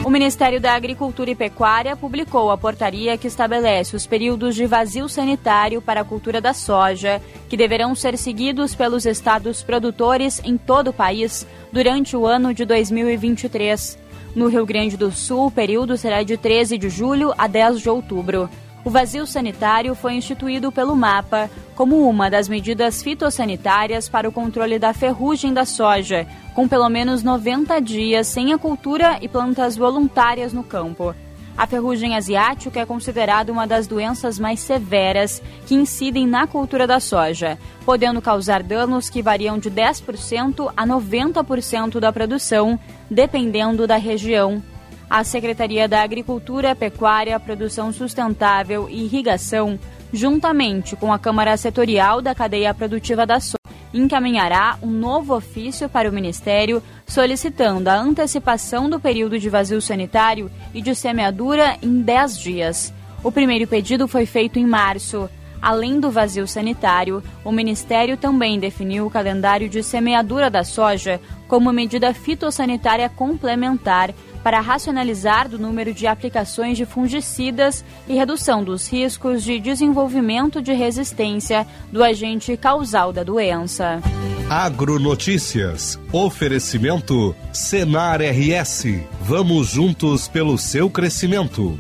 O Ministério da Agricultura e Pecuária publicou a portaria que estabelece os períodos de vazio sanitário para a cultura da soja, que deverão ser seguidos pelos estados produtores em todo o país durante o ano de 2023. No Rio Grande do Sul, o período será de 13 de julho a 10 de outubro. O vazio sanitário foi instituído pelo MAPA como uma das medidas fitossanitárias para o controle da ferrugem da soja, com pelo menos 90 dias sem a cultura e plantas voluntárias no campo. A ferrugem asiática é considerada uma das doenças mais severas que incidem na cultura da soja, podendo causar danos que variam de 10% a 90% da produção, dependendo da região. A Secretaria da Agricultura, Pecuária, Produção Sustentável e Irrigação, juntamente com a Câmara Setorial da Cadeia Produtiva da Soja, encaminhará um novo ofício para o Ministério solicitando a antecipação do período de vazio sanitário e de semeadura em 10 dias. O primeiro pedido foi feito em março. Além do vazio sanitário, o Ministério também definiu o calendário de semeadura da soja como medida fitossanitária complementar para racionalizar do número de aplicações de fungicidas e redução dos riscos de desenvolvimento de resistência do agente causal da doença. Agronotícias. Oferecimento Senar RS. Vamos juntos pelo seu crescimento.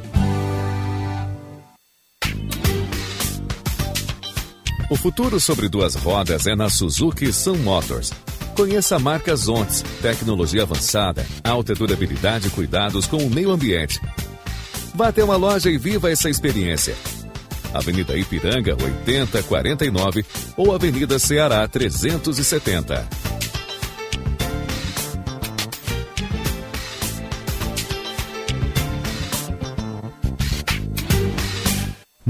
O futuro sobre duas rodas é na Suzuki Sun Motors. Conheça a marca tecnologia avançada, alta durabilidade e cuidados com o meio ambiente. Vá até uma loja e viva essa experiência. Avenida Ipiranga 8049 ou Avenida Ceará 370.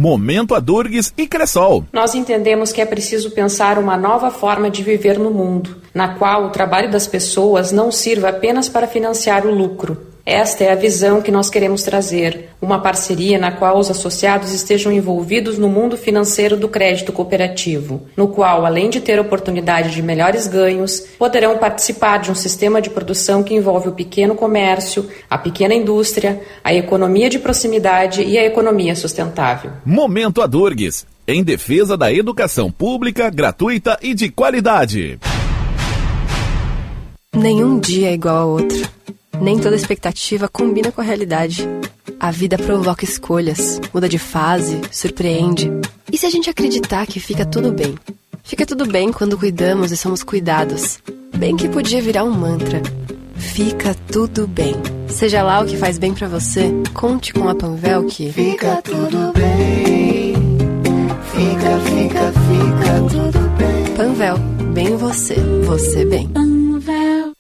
Momento Adurgues e Cressol. Nós entendemos que é preciso pensar uma nova forma de viver no mundo, na qual o trabalho das pessoas não sirva apenas para financiar o lucro esta é a visão que nós queremos trazer, uma parceria na qual os associados estejam envolvidos no mundo financeiro do crédito cooperativo, no qual, além de ter oportunidade de melhores ganhos, poderão participar de um sistema de produção que envolve o pequeno comércio, a pequena indústria, a economia de proximidade e a economia sustentável. Momento Adurgues, em defesa da educação pública, gratuita e de qualidade. Nenhum dia é igual ao outro. Nem toda expectativa combina com a realidade. A vida provoca escolhas, muda de fase, surpreende. E se a gente acreditar que fica tudo bem? Fica tudo bem quando cuidamos e somos cuidados. Bem que podia virar um mantra. Fica tudo bem. Seja lá o que faz bem para você, conte com a Panvel que. Fica tudo bem. Fica, fica, fica tudo bem. Panvel, bem você, você bem.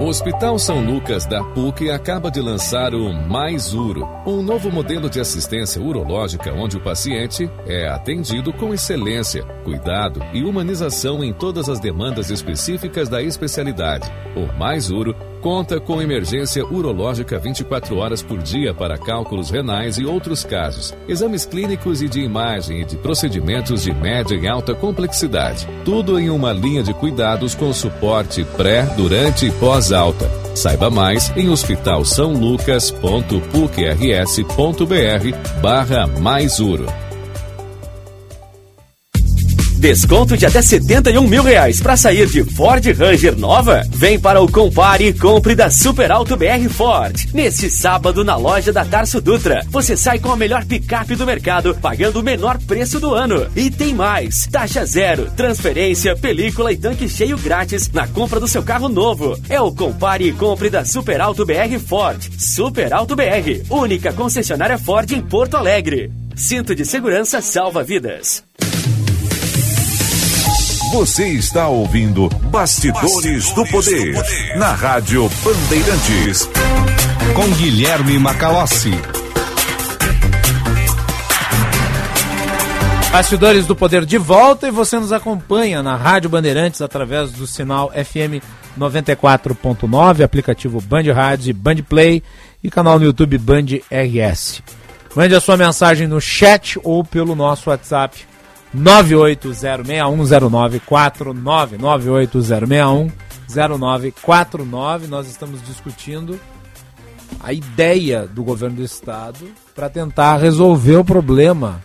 O Hospital São Lucas da PUC acaba de lançar o Mais Uro, um novo modelo de assistência urológica onde o paciente é atendido com excelência, cuidado e humanização em todas as demandas específicas da especialidade. O Mais Uro conta com emergência urológica 24 horas por dia para cálculos renais e outros casos, exames clínicos e de imagem e de procedimentos de média e alta complexidade. Tudo em uma linha de cuidados com suporte pré, durante e pós-alta. Saiba mais em hospitalsaulucas.pucrs.br barra mais uro. Desconto de até 71 mil reais para sair de Ford Ranger nova? Vem para o Compare e compre da Super Alto BR Ford. Neste sábado na loja da Tarso Dutra, você sai com a melhor picape do mercado, pagando o menor preço do ano. E tem mais: taxa zero, transferência, película e tanque cheio grátis na compra do seu carro novo. É o Compare e compre da Super Alto BR Ford. Super Alto BR, única concessionária Ford em Porto Alegre. Cinto de segurança salva vidas. Você está ouvindo Bastidores, Bastidores do, poder, do Poder na Rádio Bandeirantes. Com Guilherme Macalossi. Bastidores do Poder de volta e você nos acompanha na Rádio Bandeirantes através do sinal FM 94.9, aplicativo Band Rádio, Band Play e canal no YouTube Band RS. Mande a sua mensagem no chat ou pelo nosso WhatsApp 980610949 980610949. Nós estamos discutindo a ideia do governo do estado para tentar resolver o problema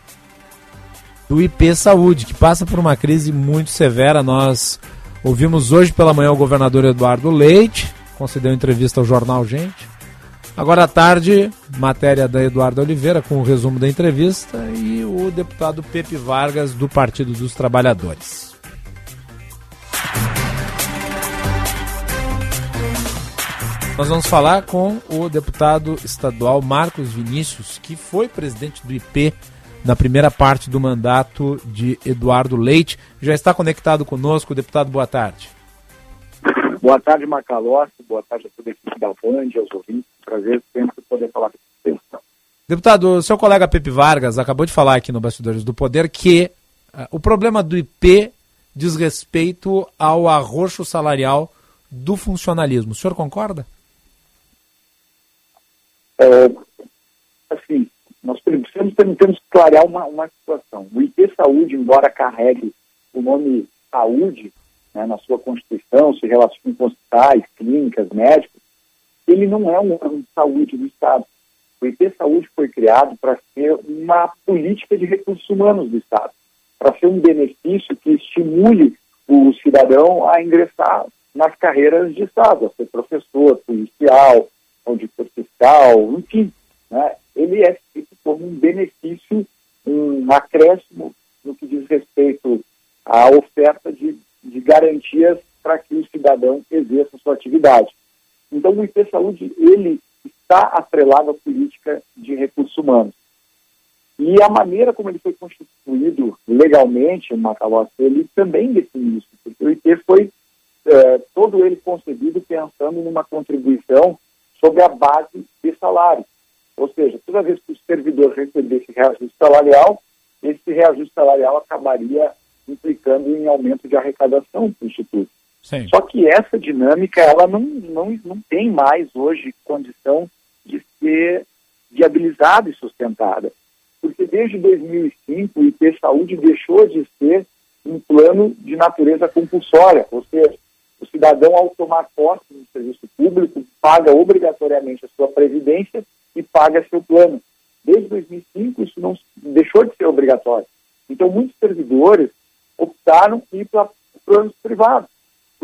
do IP Saúde, que passa por uma crise muito severa. Nós ouvimos hoje pela manhã o governador Eduardo Leite, concedeu entrevista ao jornal Gente. Agora à tarde, matéria da Eduardo Oliveira com o resumo da entrevista e o deputado Pepe Vargas do Partido dos Trabalhadores. Nós vamos falar com o deputado estadual Marcos Vinícius, que foi presidente do IP na primeira parte do mandato de Eduardo Leite. Já está conectado conosco, deputado, boa tarde. Boa tarde, Macalossi. Boa tarde a toda a equipe da Band, aos ouvintes. Prazer sempre poder falar com vocês. Deputado, o seu colega Pepe Vargas acabou de falar aqui no Bastidores do Poder que uh, o problema do IP diz respeito ao arroxo salarial do funcionalismo. O senhor concorda? É, assim, nós precisamos, temos que clarear uma, uma situação. O IP Saúde, embora carregue o nome saúde né, na sua Constituição, se relaciona com hospitais, clínicas, médicos, ele não é um órgão de saúde do Estado. O IP Saúde foi criado para ser uma política de recursos humanos do Estado, para ser um benefício que estimule o cidadão a ingressar nas carreiras de Estado, a ser professor, policial, auditor fiscal, enfim. Né? Ele é feito como um benefício, um acréscimo no que diz respeito à oferta de, de garantias para que o cidadão exerça sua atividade. Então, o IP Saúde, ele está atrelado à política de recursos humanos. E a maneira como ele foi constituído legalmente, o Macalossi, ele também define isso, porque o IP foi é, todo ele concebido pensando numa contribuição sobre a base de salário. Ou seja, toda vez que o servidor recebesse reajuste salarial, esse reajuste salarial acabaria implicando em aumento de arrecadação para o Instituto. Sim. Só que essa dinâmica, ela não, não, não tem mais hoje condição de ser viabilizada e sustentada. Porque desde 2005 o IP Saúde deixou de ser um plano de natureza compulsória, ou seja, o cidadão ao tomar posse do serviço público paga obrigatoriamente a sua previdência e paga seu plano. Desde 2005 isso não deixou de ser obrigatório. Então muitos servidores optaram por ir para planos privados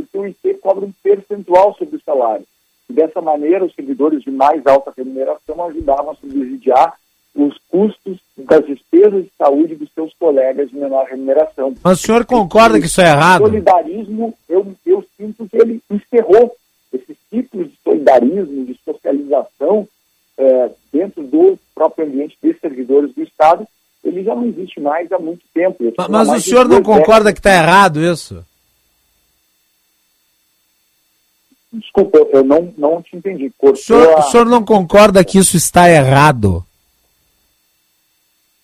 porque o IP cobra um percentual sobre o salário. E dessa maneira, os servidores de mais alta remuneração ajudavam a subsidiar os custos das despesas de saúde dos seus colegas de menor remuneração. Mas o senhor concorda que isso é errado? O solidarismo, eu, eu sinto que ele encerrou esses ciclos de solidarismo, de socialização é, dentro do próprio ambiente de servidores do Estado, ele já não existe mais há muito tempo. Mas, mas o senhor não concorda que está errado isso? Desculpa, eu não, não te entendi. O senhor, a... o senhor não concorda que isso está errado?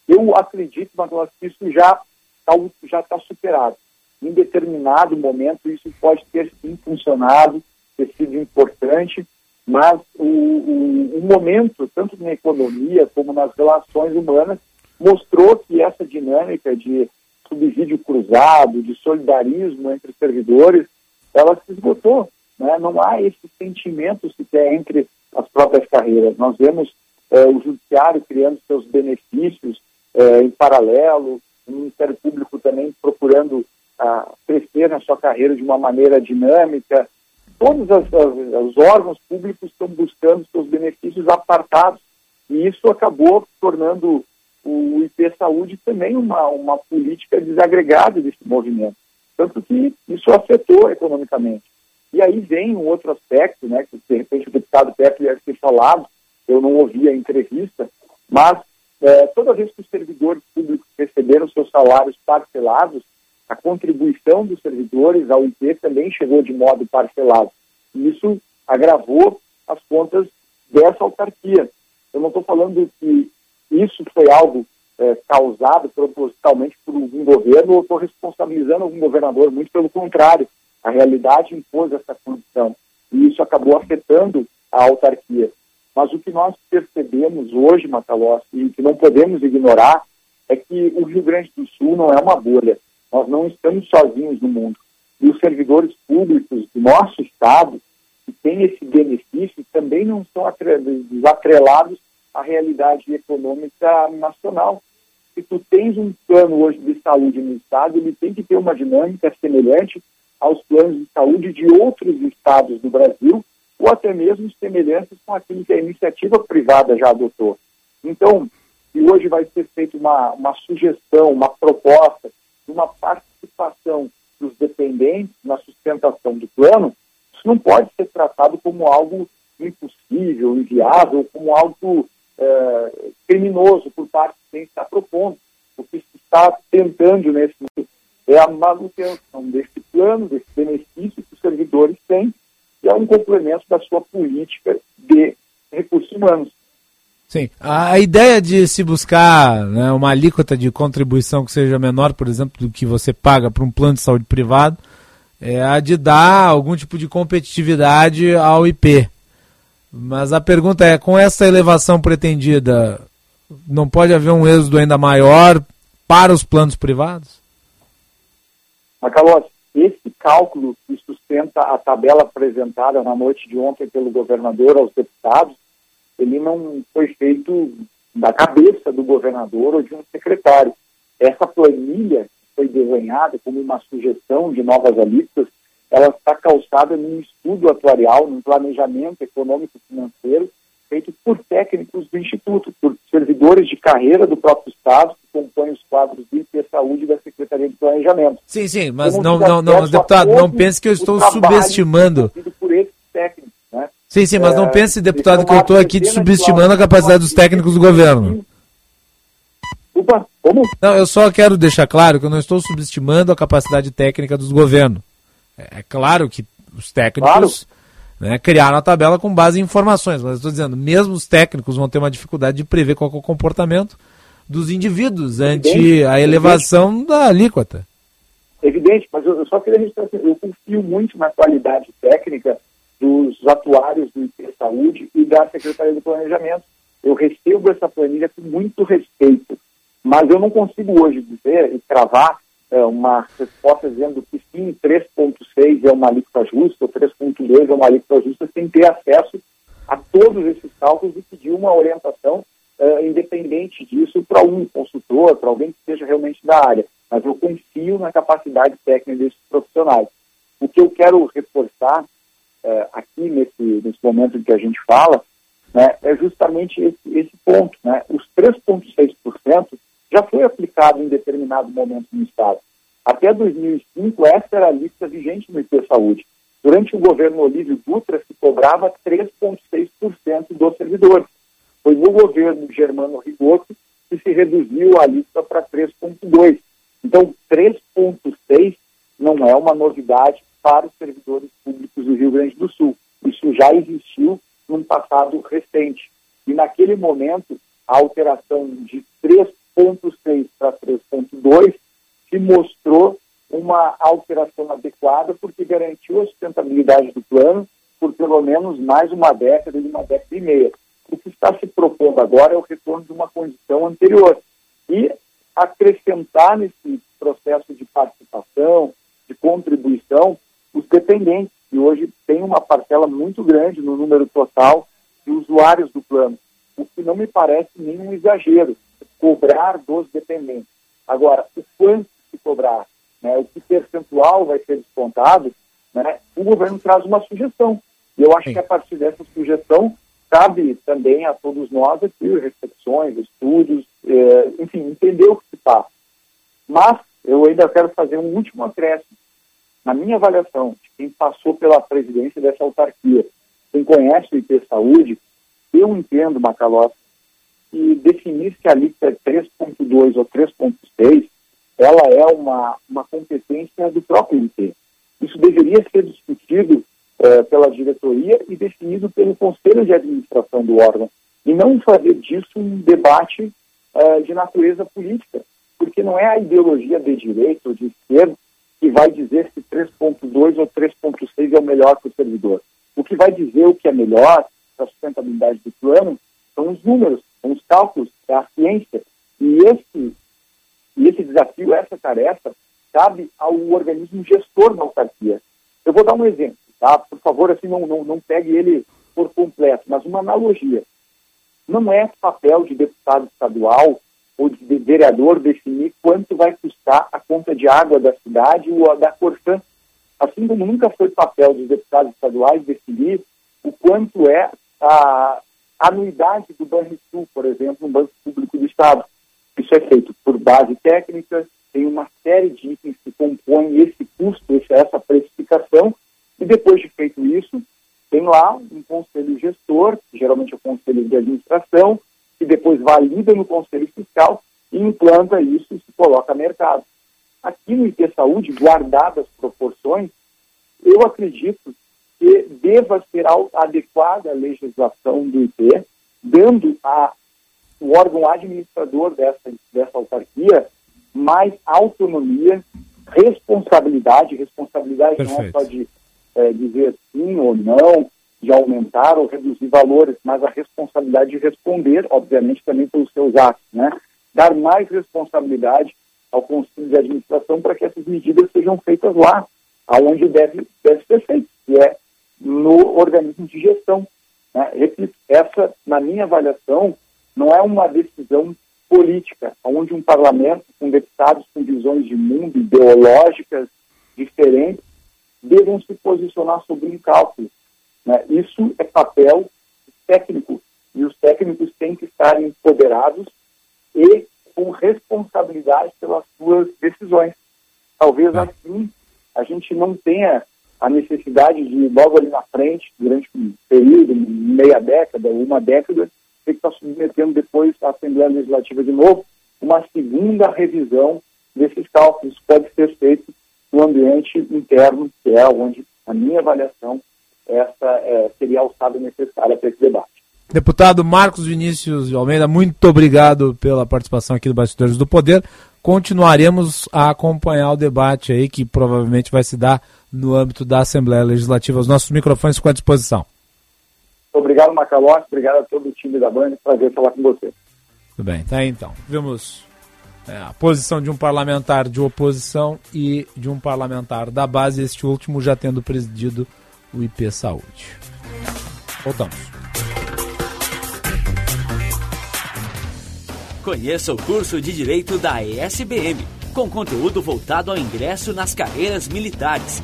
Eu acredito, mas que isso já está já tá superado. Em determinado momento, isso pode ter sim funcionado, ter sido importante, mas o, o, o momento, tanto na economia como nas relações humanas, mostrou que essa dinâmica de subsídio cruzado, de solidarismo entre servidores, ela se esgotou. Né? Não há esse sentimento sequer entre as próprias carreiras. Nós vemos eh, o judiciário criando seus benefícios eh, em paralelo, o Ministério Público também procurando ah, crescer na sua carreira de uma maneira dinâmica. Todos as, as, os órgãos públicos estão buscando seus benefícios apartados e isso acabou tornando o IP Saúde também uma, uma política desagregada desse movimento. Tanto que isso afetou economicamente. E aí vem um outro aspecto, né, que de repente o deputado Pepe deve ter falado, eu não ouvi a entrevista, mas é, toda vez que os servidores públicos receberam seus salários parcelados, a contribuição dos servidores ao IP também chegou de modo parcelado. E isso agravou as contas dessa autarquia. Eu não estou falando que isso foi algo é, causado propositalmente por algum governo ou estou responsabilizando algum governador, muito pelo contrário. A realidade impôs essa condição e isso acabou afetando a autarquia. Mas o que nós percebemos hoje, Macalossi, e que não podemos ignorar, é que o Rio Grande do Sul não é uma bolha. Nós não estamos sozinhos no mundo. E os servidores públicos do nosso Estado, que têm esse benefício, também não são desatrelados à realidade econômica nacional. Se tu tens um plano hoje de saúde no Estado, ele tem que ter uma dinâmica semelhante aos planos de saúde de outros estados do Brasil, ou até mesmo semelhantes com aquilo que a iniciativa privada já adotou. Então, se hoje vai ser feita uma, uma sugestão, uma proposta, uma participação dos dependentes na sustentação do plano, isso não pode ser tratado como algo impossível, inviável, como algo é, criminoso por parte de quem está propondo. O que se está tentando nesse momento é a manutenção desse plano, desse benefício que os servidores têm, que é um complemento da sua política de recursos humanos. Sim. A ideia de se buscar né, uma alíquota de contribuição que seja menor, por exemplo, do que você paga para um plano de saúde privado, é a de dar algum tipo de competitividade ao IP. Mas a pergunta é: com essa elevação pretendida, não pode haver um êxodo ainda maior para os planos privados? Macalossi, esse cálculo que sustenta a tabela apresentada na noite de ontem pelo governador aos deputados, ele não foi feito da cabeça do governador ou de um secretário. Essa planilha que foi desenhada como uma sugestão de novas alíquotas, ela está calçada num estudo atuarial, num planejamento econômico financeiro feito por técnicos do Instituto, por servidores de carreira do próprio Estado, que compõem os quadros do IP Saúde e da Secretaria de Planejamento. Sim, sim, mas não, não, não, deputado, não pense que eu estou subestimando. Por esses técnicos, né? Sim, sim, mas não é, pense, deputado, que eu estou aqui subestimando a capacidade dos técnicos do governo. Opa, como? Não, eu só quero deixar claro que eu não estou subestimando a capacidade técnica dos governos. É, é claro que os técnicos claro né, criaram a tabela com base em informações. Mas estou dizendo, mesmo os técnicos vão ter uma dificuldade de prever qual é o comportamento dos indivíduos Evidente. ante a elevação Evidente. da alíquota. Evidente, mas eu, só queria registrar assim, eu confio muito na qualidade técnica dos atuários do IP Saúde e da Secretaria do Planejamento. Eu recebo essa planilha com muito respeito, mas eu não consigo hoje dizer e cravar é, uma resposta dizendo que sim, 3.6 é uma alíquota justa, ou 3.2 é uma alíquota justa, sem ter acesso a todos esses cálculos e pedir uma orientação uh, independente disso para um consultor, para alguém que seja realmente da área. Mas eu confio na capacidade técnica desses profissionais. O que eu quero reforçar é, aqui nesse, nesse momento em que a gente fala, né, é justamente esse, esse ponto. Né? Os 3,6% já foi aplicado em determinado momento no Estado. Até 2005, essa era a lista vigente no IP Saúde. Durante o governo Olívio Dutra, se cobrava 3,6% dos servidores. Foi no governo Germano Rigoto que se reduziu a lista para 3,2%. Então, 3,6% não é uma novidade para os servidores públicos do Rio Grande do Sul. Isso já existiu num passado recente. E naquele momento, a alteração de 3,6 para 3,2 se mostrou uma alteração adequada porque garantiu a sustentabilidade do plano por pelo menos mais uma década e uma década e meia. O que está se propondo agora é o retorno de uma condição anterior e acrescentar nesse processo de participação, de contribuição, os dependentes, que hoje tem uma parcela muito grande no número total de usuários do plano, o que não me parece nenhum exagero, cobrar dos dependentes. Agora, o quanto se cobrar, né, o que percentual vai ser descontado, né, o governo traz uma sugestão. E eu acho Sim. que a partir dessa sugestão, cabe também a todos nós aqui reflexões, estudos, eh, enfim, entender o que se passa. Mas eu ainda quero fazer um último acréscimo na minha avaliação, de quem passou pela presidência dessa autarquia, quem conhece o IP Saúde, eu entendo, Macalós, que definir se a lista é 3.2 ou 3.6, ela é uma, uma competência do próprio IP. Isso deveria ser discutido eh, pela diretoria e definido pelo conselho de administração do órgão, e não fazer disso um debate eh, de natureza política, porque não é a ideologia de direita ou de esquerda que vai dizer se 3.2 ou 3.6 é o melhor para o servidor. O que vai dizer o que é melhor para a sustentabilidade do plano são os números, são os cálculos, é a ciência. E esse, e esse desafio, essa tarefa, cabe ao organismo gestor da autarquia. Eu vou dar um exemplo, tá? Por favor, assim, não, não, não pegue ele por completo, mas uma analogia. Não é papel de deputado estadual ou de vereador definir quanto vai custar a conta de água da cidade ou a da Corsã. Assim como nunca foi papel dos deputados estaduais definir o quanto é a anuidade do Banrisul, por exemplo, no Banco Público do Estado. Isso é feito por base técnica, tem uma série de itens que compõem esse custo, essa precificação, e depois de feito isso, tem lá um conselho gestor, que geralmente é o conselho de administração, que depois valida no Conselho Fiscal e implanta isso e se coloca a mercado. Aqui no IP Saúde, guardadas as proporções, eu acredito que deva ser adequada a legislação do IP, dando a, o órgão administrador dessa, dessa autarquia mais autonomia, responsabilidade, responsabilidade Perfeito. não só de é, dizer sim ou não, de aumentar ou reduzir valores, mas a responsabilidade de responder, obviamente, também pelos seus atos, né? Dar mais responsabilidade ao Conselho de Administração para que essas medidas sejam feitas lá, aonde deve, deve ser feito, que é no organismo de gestão. Né? Repito, essa, na minha avaliação, não é uma decisão política, onde um parlamento com deputados com visões de mundo ideológicas diferentes devam se posicionar sobre um cálculo. Né? Isso é papel técnico e os técnicos têm que estar empoderados e com responsabilidade pelas suas decisões. Talvez é. assim a gente não tenha a necessidade de, logo ali na frente, durante um período, meia década, uma década, ter que estar submetendo depois à Assembleia Legislativa de novo uma segunda revisão desses cálculos. Pode ser feito no ambiente interno, que é onde a minha avaliação essa é, seria a alçada necessária para esse debate. Deputado Marcos Vinícius de Almeida, muito obrigado pela participação aqui do Bastidores do Poder. Continuaremos a acompanhar o debate aí, que provavelmente vai se dar no âmbito da Assembleia Legislativa. Os nossos microfones ficam à disposição. Obrigado, Macalós. Obrigado a todo o time da Band. Prazer falar com você. Tudo bem, tá aí então. Vimos é, a posição de um parlamentar de oposição e de um parlamentar da base, este último já tendo presidido o IP Saúde. Voltamos. Conheça o curso de Direito da ESBM, com conteúdo voltado ao ingresso nas carreiras militares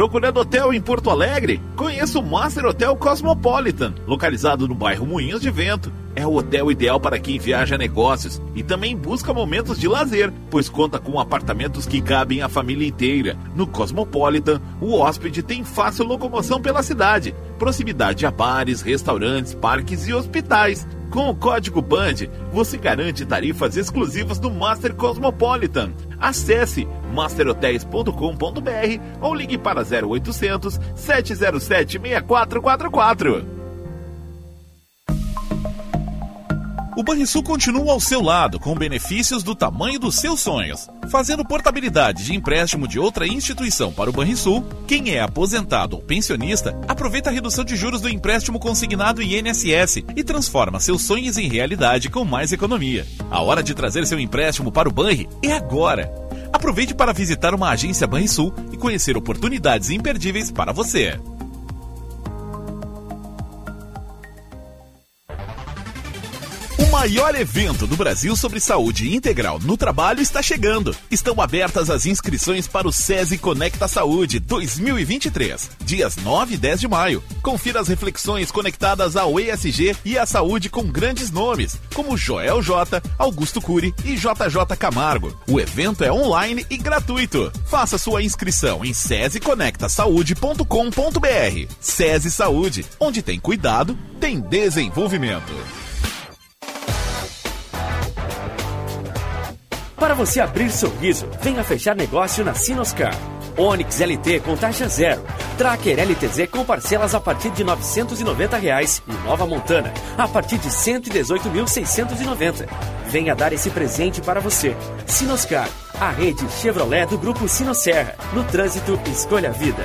Procurando hotel em Porto Alegre? Conheça o Master Hotel Cosmopolitan, localizado no bairro Moinhos de Vento. É o hotel ideal para quem viaja a negócios e também busca momentos de lazer, pois conta com apartamentos que cabem a família inteira. No Cosmopolitan, o hóspede tem fácil locomoção pela cidade, proximidade a bares, restaurantes, parques e hospitais. Com o código BAND, você garante tarifas exclusivas do Master Cosmopolitan. Acesse masterhotels.com.br ou ligue para 0800 707 6444. O Banrisul continua ao seu lado com benefícios do tamanho dos seus sonhos. Fazendo portabilidade de empréstimo de outra instituição para o Banrisul, quem é aposentado ou pensionista aproveita a redução de juros do empréstimo consignado INSS e transforma seus sonhos em realidade com mais economia. A hora de trazer seu empréstimo para o Banri é agora. Aproveite para visitar uma agência Banrisul e conhecer oportunidades imperdíveis para você. Maior evento do Brasil sobre saúde integral no trabalho está chegando. Estão abertas as inscrições para o SESI Conecta Saúde 2023, dias 9 e 10 de maio. Confira as reflexões conectadas ao ESG e à saúde com grandes nomes, como Joel J, Augusto Cury e JJ Camargo. O evento é online e gratuito. Faça sua inscrição em sesiconectasaude.com.br. SESI Saúde, onde tem cuidado, tem desenvolvimento. Para você abrir sorriso, venha fechar negócio na Sinoscar. Onix LT com taxa zero. Tracker LTZ com parcelas a partir de 990 reais e Nova Montana a partir de R$ 118.690. Venha dar esse presente para você. Sinoscar, a rede Chevrolet do Grupo Sinosserra. No trânsito, escolha a vida.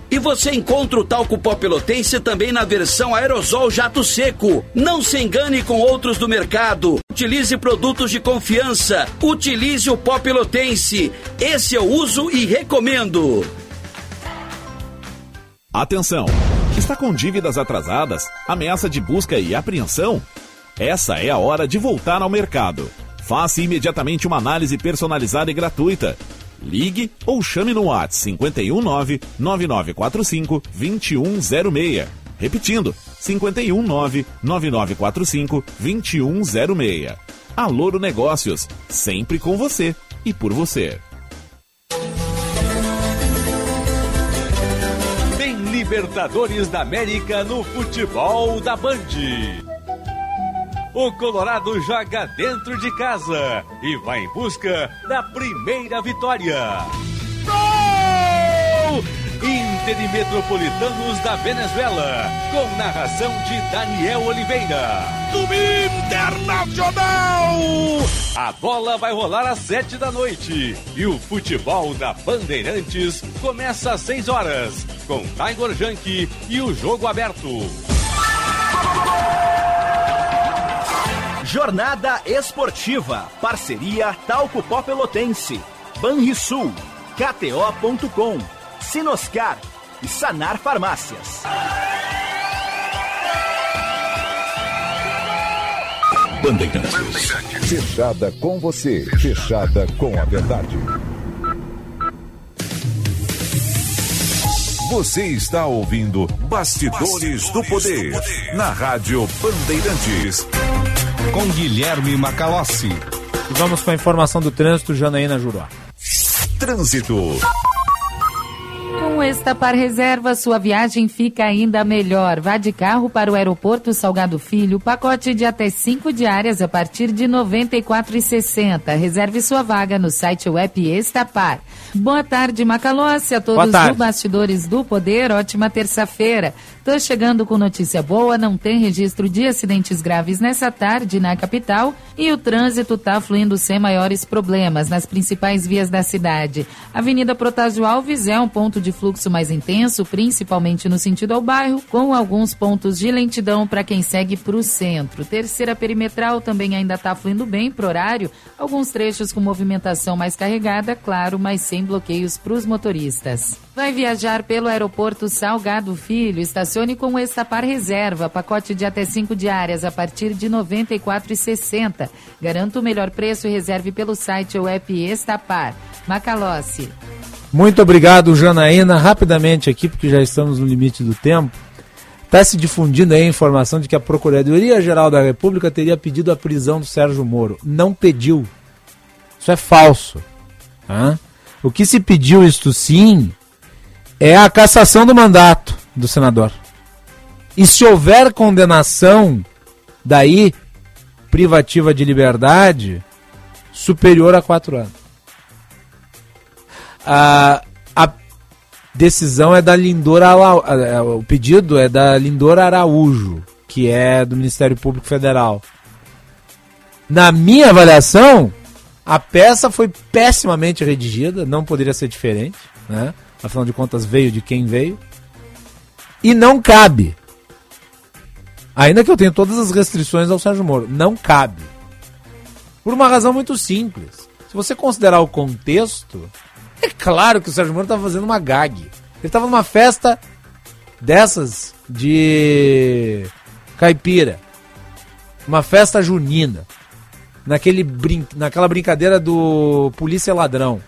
E você encontra o talco pó pelotense também na versão aerosol jato seco. Não se engane com outros do mercado. Utilize produtos de confiança. Utilize o pó pelotense. Esse eu uso e recomendo. Atenção! Está com dívidas atrasadas? Ameaça de busca e apreensão? Essa é a hora de voltar ao mercado. Faça imediatamente uma análise personalizada e gratuita. Ligue ou chame no WhatsApp 519 9945 2106. Repetindo, 519 9945 2106. Aloro Negócios, sempre com você e por você. Tem Libertadores da América no futebol da Band. O Colorado joga dentro de casa e vai em busca da primeira vitória. Gol! Inter e Metropolitanos da Venezuela, com narração de Daniel Oliveira. Do Internacional! A bola vai rolar às sete da noite e o futebol da Bandeirantes começa às seis horas, com Tiger Junk e o jogo aberto. Jornada Esportiva. Parceria Talco Pó Pelotense. Banrisul. KTO.com. Sinoscar. E Sanar Farmácias. Bandeirantes. Fechada com você. Fechada com a verdade. Você está ouvindo Bastidores, do, Poder, na Rádio Bandeirantes. Com Guilherme Macalossi. E vamos com a informação do trânsito, Janaína Juró. Trânsito. Com Estapar Reserva, sua viagem fica ainda melhor. Vá de carro para o aeroporto Salgado Filho, pacote de até cinco diárias a partir de R$ 94,60. Reserve sua vaga no site web Estapar. Boa tarde, Macalossi, a todos do Bastidores do Poder. Ótima terça-feira. Tô chegando com notícia boa, não tem registro de acidentes graves nessa tarde na capital e o trânsito tá fluindo sem maiores problemas nas principais vias da cidade. Avenida Protásio Alves é um ponto de fluxo mais intenso, principalmente no sentido ao bairro, com alguns pontos de lentidão para quem segue para o centro. Terceira perimetral também ainda está fluindo bem pro horário, alguns trechos com movimentação mais carregada, claro, mas sem bloqueios para os motoristas. Vai viajar pelo aeroporto Salgado Filho, estacione com o Estapar Reserva, pacote de até 5 diárias a partir de R$ 94,60. Garanta o melhor preço e reserve pelo site ou app Estapar. Macalossi. Muito obrigado, Janaína. Rapidamente aqui, porque já estamos no limite do tempo. Está se difundindo aí a informação de que a Procuradoria-Geral da República teria pedido a prisão do Sérgio Moro. Não pediu. Isso é falso. Tá? O que se pediu, isto sim, é a cassação do mandato do senador. E se houver condenação, daí, privativa de liberdade, superior a quatro anos. A, a decisão é da Lindora, o pedido é da Lindora Araújo, que é do Ministério Público Federal. Na minha avaliação, a peça foi pessimamente redigida, não poderia ser diferente, né? afinal de contas veio de quem veio, e não cabe. Ainda que eu tenha todas as restrições ao Sérgio Moro, não cabe. Por uma razão muito simples. Se você considerar o contexto, é claro que o Sérgio Moro estava fazendo uma gag. Ele estava numa festa dessas de caipira. Uma festa junina. Naquele brin... Naquela brincadeira do polícia ladrão.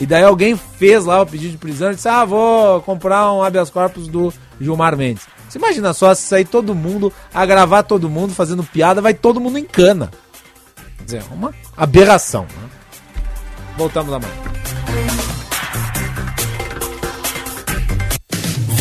E daí alguém fez lá o pedido de prisão e disse: Ah, vou comprar um habeas corpus do Gilmar Mendes. Você imagina só se sair todo mundo, a gravar todo mundo fazendo piada, vai todo mundo em cana. Quer dizer, é uma aberração. Né? Voltamos amanhã.